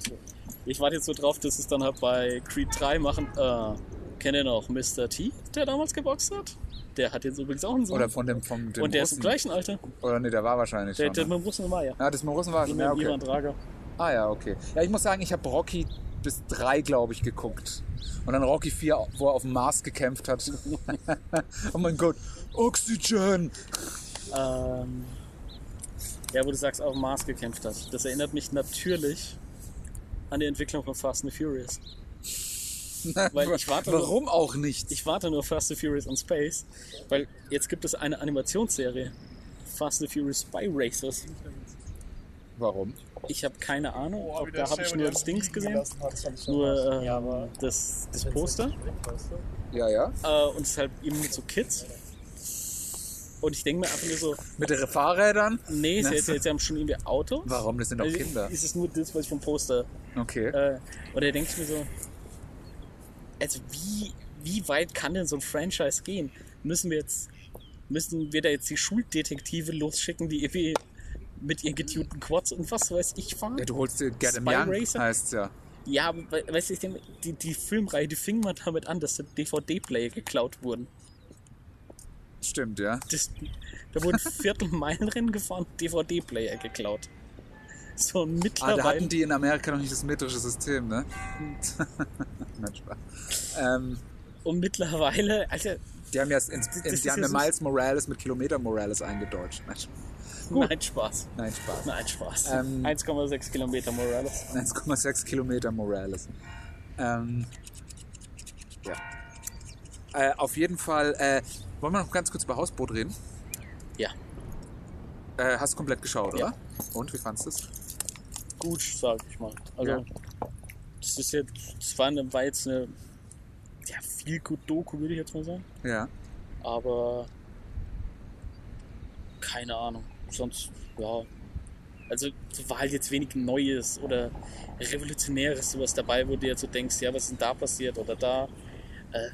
ich warte jetzt so drauf, dass es dann halt bei Creed 3 machen. Äh, kennt ihr noch Mr. T, der damals geboxt hat? Der hat jetzt übrigens auch einen Sohn. Oder von dem, vom dem und der ist im Russen. gleichen Alter. Oder nee, der war wahrscheinlich Der, schon. der ne? mit dem Russen war ja. Ja, das mit dem Russen war Ja, dem Ivan okay. Drago. Ah ja, okay. Ja, ich muss sagen, ich habe Rocky bis drei, glaube ich, geguckt. Und dann Rocky 4, wo er auf dem Mars gekämpft hat. (laughs) oh mein Gott. Oxygen! Ähm, ja, wo du sagst, auf dem Mars gekämpft hat. Das erinnert mich natürlich an die Entwicklung von Fast and Furious. (laughs) Weil ich warte nur- Warum auch nicht? Ich warte nur Fast and Furious in Space, weil jetzt gibt es eine Animationsserie. Fast and the Furious Spy Racers. Warum? Ich habe keine Ahnung, Oh, ob, da habe ich nur das Dings gesehen. Nur äh, das, das Poster. Ja, ja. Äh, und es ist halt eben mit so Kids. Und ich denke mir einfach nur so, Mit den Fahrrädern? nee, sie, sie, sie haben schon irgendwie Autos. Warum? Das sind doch Also Kinder. Ist es nur das, was ich vom Poster. Okay. Äh, und da denke ich mir so, also wie, wie weit kann denn so ein Franchise gehen? Müssen wir jetzt, müssen wir da jetzt die Schuldetektive losschicken, die irgendwie mit ihren getunten Quads und was weiß ich fahren? Ja, du holst dir Get Spy Young, Racer? heißt ja. Ja, weißt du, die, die Filmreihe, die fing mal damit an, dass DVD-Player geklaut wurden. Stimmt, ja. Das, da wurden (laughs) Viertelmeilenrennen gefahren, DVD-Player geklaut. So Ah, da mittlerweile. hatten die in Amerika noch nicht das metrische System, ne? (laughs) Nein, Spaß. Ähm, und mittlerweile, Alter, die haben ja, ins, ist die haben ja Miles Morales mit Kilometer Morales eingedeutscht. Nein, Spaß. nein, Spaß. Nein, Spaß. Nein, Spaß. Ähm, 1,6 Kilometer Morales. 1,6 Kilometer Morales. Ähm, ja. Äh, auf jeden Fall, äh, wollen wir noch ganz kurz über Hausboot reden? Ja, Äh, hast komplett geschaut, Ja. oder? Und, wie fandest du es? Gut, sag ich mal. Also, Ja. das ist jetzt, das war, eine, war jetzt eine, ja, viel gut Doku, würde ich jetzt mal sagen. Ja. Aber, keine Ahnung. Sonst, ja. Also, war halt jetzt wenig Neues oder Revolutionäres, sowas dabei, wo du jetzt so denkst, ja, was ist denn da passiert oder da. Äh,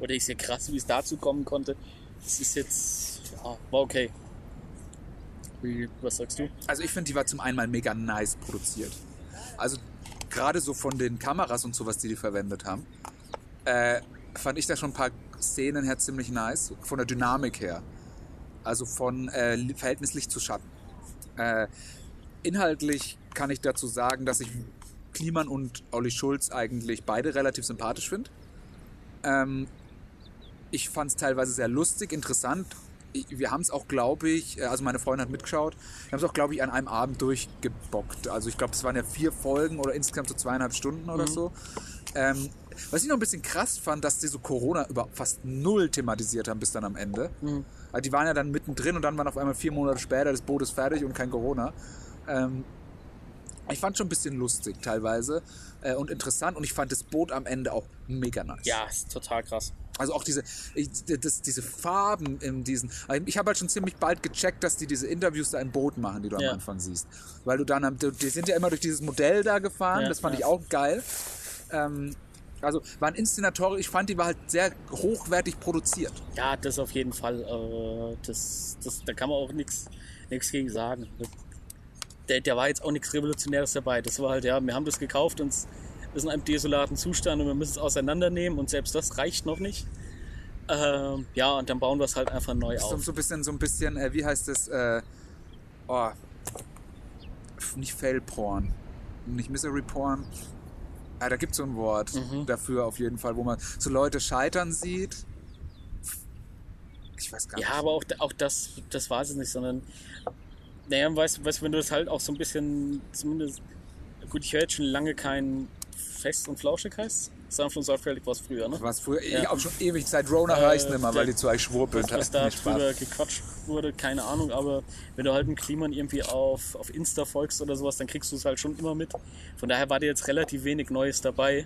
oder ist ja krass, wie es dazu kommen konnte. Das ist jetzt, ja, war okay. Wie, was sagst du? Also ich finde, die war zum einen mal mega nice produziert. Also gerade so von den Kameras und sowas, die die verwendet haben, äh, fand ich da schon ein paar Szenen her ziemlich nice. Von der Dynamik her. Also von äh, Verhältnis Licht zu Schatten. Äh, inhaltlich kann ich dazu sagen, dass ich Kliman und Olli Schulz eigentlich beide relativ sympathisch finde. Ähm, ich fand es teilweise sehr lustig, interessant. Wir haben es auch, glaube ich, äh, also meine Freundin hat mitgeschaut, wir haben es auch, glaube ich, an einem Abend durchgebockt. Also ich glaube, es waren ja vier Folgen oder insgesamt so zweieinhalb Stunden oder so. Ähm, was ich noch ein bisschen krass fand, dass die so Corona über fast null thematisiert haben bis dann am Ende. Also die waren ja dann mittendrin und dann waren auf einmal vier Monate später, das Boot ist fertig und kein Corona. Ähm, ich fand schon ein bisschen lustig teilweise äh, und interessant und ich fand das Boot am Ende auch mega nice. Ja, ist total krass. Also auch diese, das, diese Farben in diesen. Ich habe halt schon ziemlich bald gecheckt, dass die diese Interviews da im Boot machen, die du Ja. am Anfang siehst. Weil du dann, die sind ja immer durch dieses Modell da gefahren, Ja, das fand ja. ich auch geil. Ähm, also waren Inszenatoren, ich fand, die war halt sehr hochwertig produziert. Ja, das auf jeden Fall. Äh, das, das, da kann man auch nichts gegen sagen. Der, der war jetzt auch nichts Revolutionäres dabei. Das war halt, ja, wir haben das gekauft und ist in einem desolaten Zustand und wir müssen es auseinandernehmen und selbst das reicht noch nicht. Ähm, ja, und dann bauen wir es halt einfach neu So, auf. so ein bisschen, so ein bisschen, äh, wie heißt es? Äh, oh, nicht Fail Porn, nicht Misery Porn. Ah, da gibt es so ein Wort Mhm. dafür auf jeden Fall, wo man so Leute scheitern sieht. Ich weiß gar Ja, nicht. aber auch, auch das, das war es nicht, sondern, naja, weißt du, weißt, wenn du das halt auch so ein bisschen, zumindest, gut, ich höre jetzt schon lange kein Fest und Flauschig heißt. Sanft und sorgfältig war es früher, ne? Was früher, ich Ja. auch schon ewig seit Rona Äh, heißt nicht mehr, weil die zu euch schwurbeln. was, was da drüber gequatscht wurde, keine Ahnung, aber wenn du halt einen Kliman irgendwie auf, auf Insta folgst oder sowas, dann kriegst du es halt schon immer mit. Von daher war dir jetzt relativ wenig Neues dabei.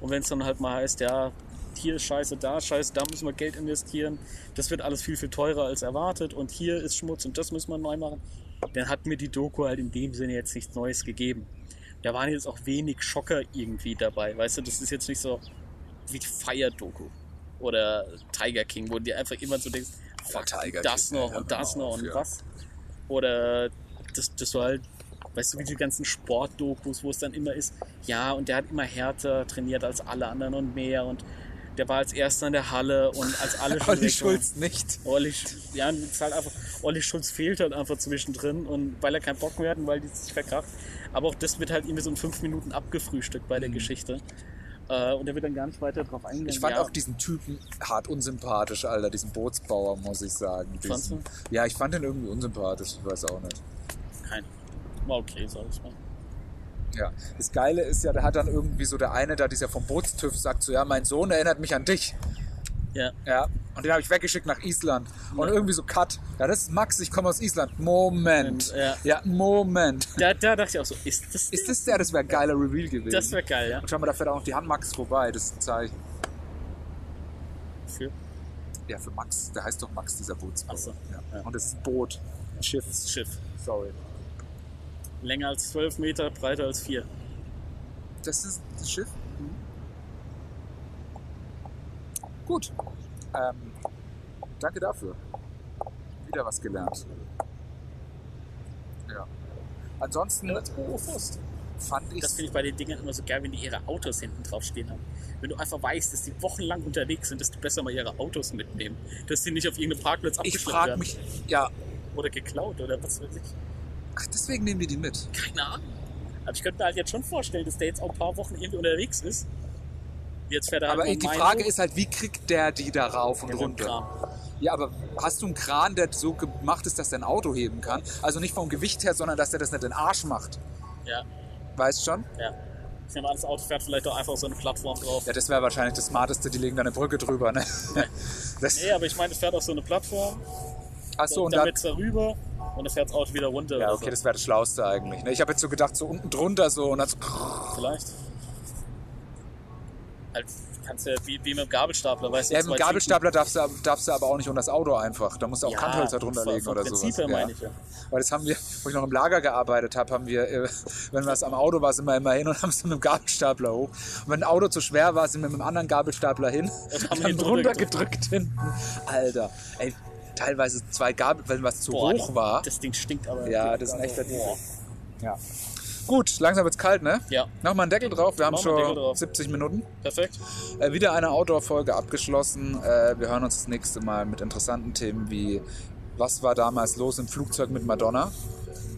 Und wenn es dann halt mal heißt, ja, hier ist Scheiße, da ist Scheiße, da müssen wir Geld investieren, das wird alles viel, viel teurer als erwartet und hier ist Schmutz und das müssen wir neu machen, dann hat mir die Doku halt in dem Sinne jetzt nichts Neues gegeben. Da waren jetzt auch wenig Schocker irgendwie dabei, weißt du, das ist jetzt nicht so wie die Fire-Doku oder Tiger King, wo du dir einfach immer so denkst, fuck, Tiger das King, noch ja, und das noch auf, und ja. was. Oder das, das war halt, weißt du, wie die ganzen Sportdokus, wo es dann immer ist, ja, und der hat immer härter trainiert als alle anderen und mehr und der war als erster in der Halle und als alle (laughs) schon Olli weg waren. Schulz nicht. Olli, ja, es ist halt einfach, Olli Schulz fehlt halt einfach zwischendrin und weil er keinen Bock mehr hat und weil die sich verkracht. Aber auch das wird halt irgendwie so in fünf Minuten abgefrühstückt bei der Geschichte. Äh, und er wird dann gar nicht weiter drauf eingehen. Mhm. Ich fand ja, auch diesen Typen hart unsympathisch, Alter, diesen Bootsbauer, muss ich sagen. Diesen, ja, ich fand den irgendwie unsympathisch, ich weiß auch nicht. Kein. War okay, sag ich mal. Ja. Das Geile ist ja, der hat dann irgendwie so der eine da, dieser vom Bootstüv, sagt so, ja, mein Sohn erinnert mich an dich. Ja, Ja. Und den habe ich weggeschickt nach Island. Und irgendwie so Cut. Ja, das ist Max, ich komme aus Island. Moment. Ja. Ja, Moment. da, da dachte ich auch so, ist das Ist das der? Das wäre ein geiler Reveal gewesen. Das wäre geil, ja. Und schau mal, da fährt auch noch die Hand Max vorbei. Das ist ein Zeichen. Für Ja, für Max. Der heißt doch Max, dieser Bootsbauer. So. Ja. Ja. Und das ist ein Boot. Ein Schiff. das Schiff. Sorry. Länger als 12 Meter, breiter als 4. Das ist das Schiff? Gut. Ähm, danke dafür. Wieder was gelernt. Ja. Ansonsten fand ich Das finde ich bei den Dingern immer so geil, wenn die ihre Autos hinten drauf stehen haben. Wenn du einfach weißt, dass die wochenlang unterwegs sind, desto besser mal ihre Autos mitnehmen. Dass die nicht auf irgendeinem Parkplatz ich abgeschleppt frage werden. mich, ja, Oder geklaut oder was weiß ich. ach, deswegen nehmen die die mit. Keine Ahnung. Aber ich könnte mir halt jetzt schon vorstellen, dass der jetzt auch ein paar Wochen irgendwie unterwegs ist. Jetzt fährt er halt Aber die Frage hoch, ist halt, wie kriegt der die da rauf und dem runter? Ja, aber hast du einen Kran, der so gemacht ist, dass der ein Auto heben kann? Also nicht vom Gewicht her, sondern dass der das nicht in den Arsch macht. Ja, Weißt schon? ja. Ich nehme an, das Auto fährt vielleicht auch einfach so eine Plattform drauf. Ja, das wäre wahrscheinlich das Smarteste. Die legen da eine Brücke drüber, ne? (laughs) Das, Nee, aber ich meine, es fährt auf so eine Plattform, ach so, und dann dann, wird's da rüber und dann fährt das Auto wieder runter. Ja, okay, so. das wäre das Schlauste eigentlich. Ne? Ich habe jetzt so gedacht, so unten drunter so und dann so. Vielleicht. Halt, kannst ja wie, wie mit dem Gabelstapler, weißt du? Ja, mit dem Gabelstapler darfst du, darfst du aber auch nicht unter das Auto einfach. Da musst du auch Ja, Kanthölzer drunter legen oder Prinzip sowas. meine ich ja. Weil das haben wir, wo ich noch im Lager gearbeitet habe, haben wir, äh, wenn was am Auto war, sind wir immer hin und haben es mit dem Gabelstapler hoch. Und wenn ein Auto zu schwer war, sind wir mit dem anderen Gabelstapler hin und haben haben ihn drunter gedrückt hinten. Alter, ey, teilweise zwei Gabel, wenn was zu Boah, hoch war. Das Ding stinkt aber. Ja, das ist ein echter Boah. Ja. Gut, langsam wird's kalt, ne? Ja, Nochmal einen Deckel drauf. Wir haben schon drauf. 70 Minuten. perfekt. Äh, wieder eine Outdoor-Folge abgeschlossen. Äh, wir hören uns das nächste Mal mit interessanten Themen wie was war damals los im Flugzeug mit Madonna?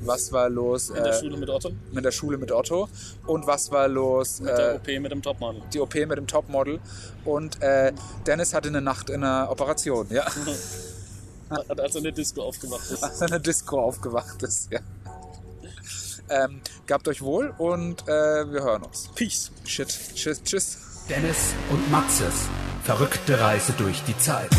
Was war los In der äh, Schule mit Otto, mit der Schule mit Otto? Und was war los mit der äh, OP mit dem Topmodel. die OP mit dem Topmodel? Und äh, Dennis hatte eine Nacht in einer Operation, ja. (laughs) Hat also eine Disco aufgemacht. ist. Als er in der Disco aufgewacht ist, ja. Ähm, gabt euch wohl und äh, wir hören uns. Peace. Shit, tschüss, tschüss. Dennis und Maxes verrückte Reise durch die Zeit.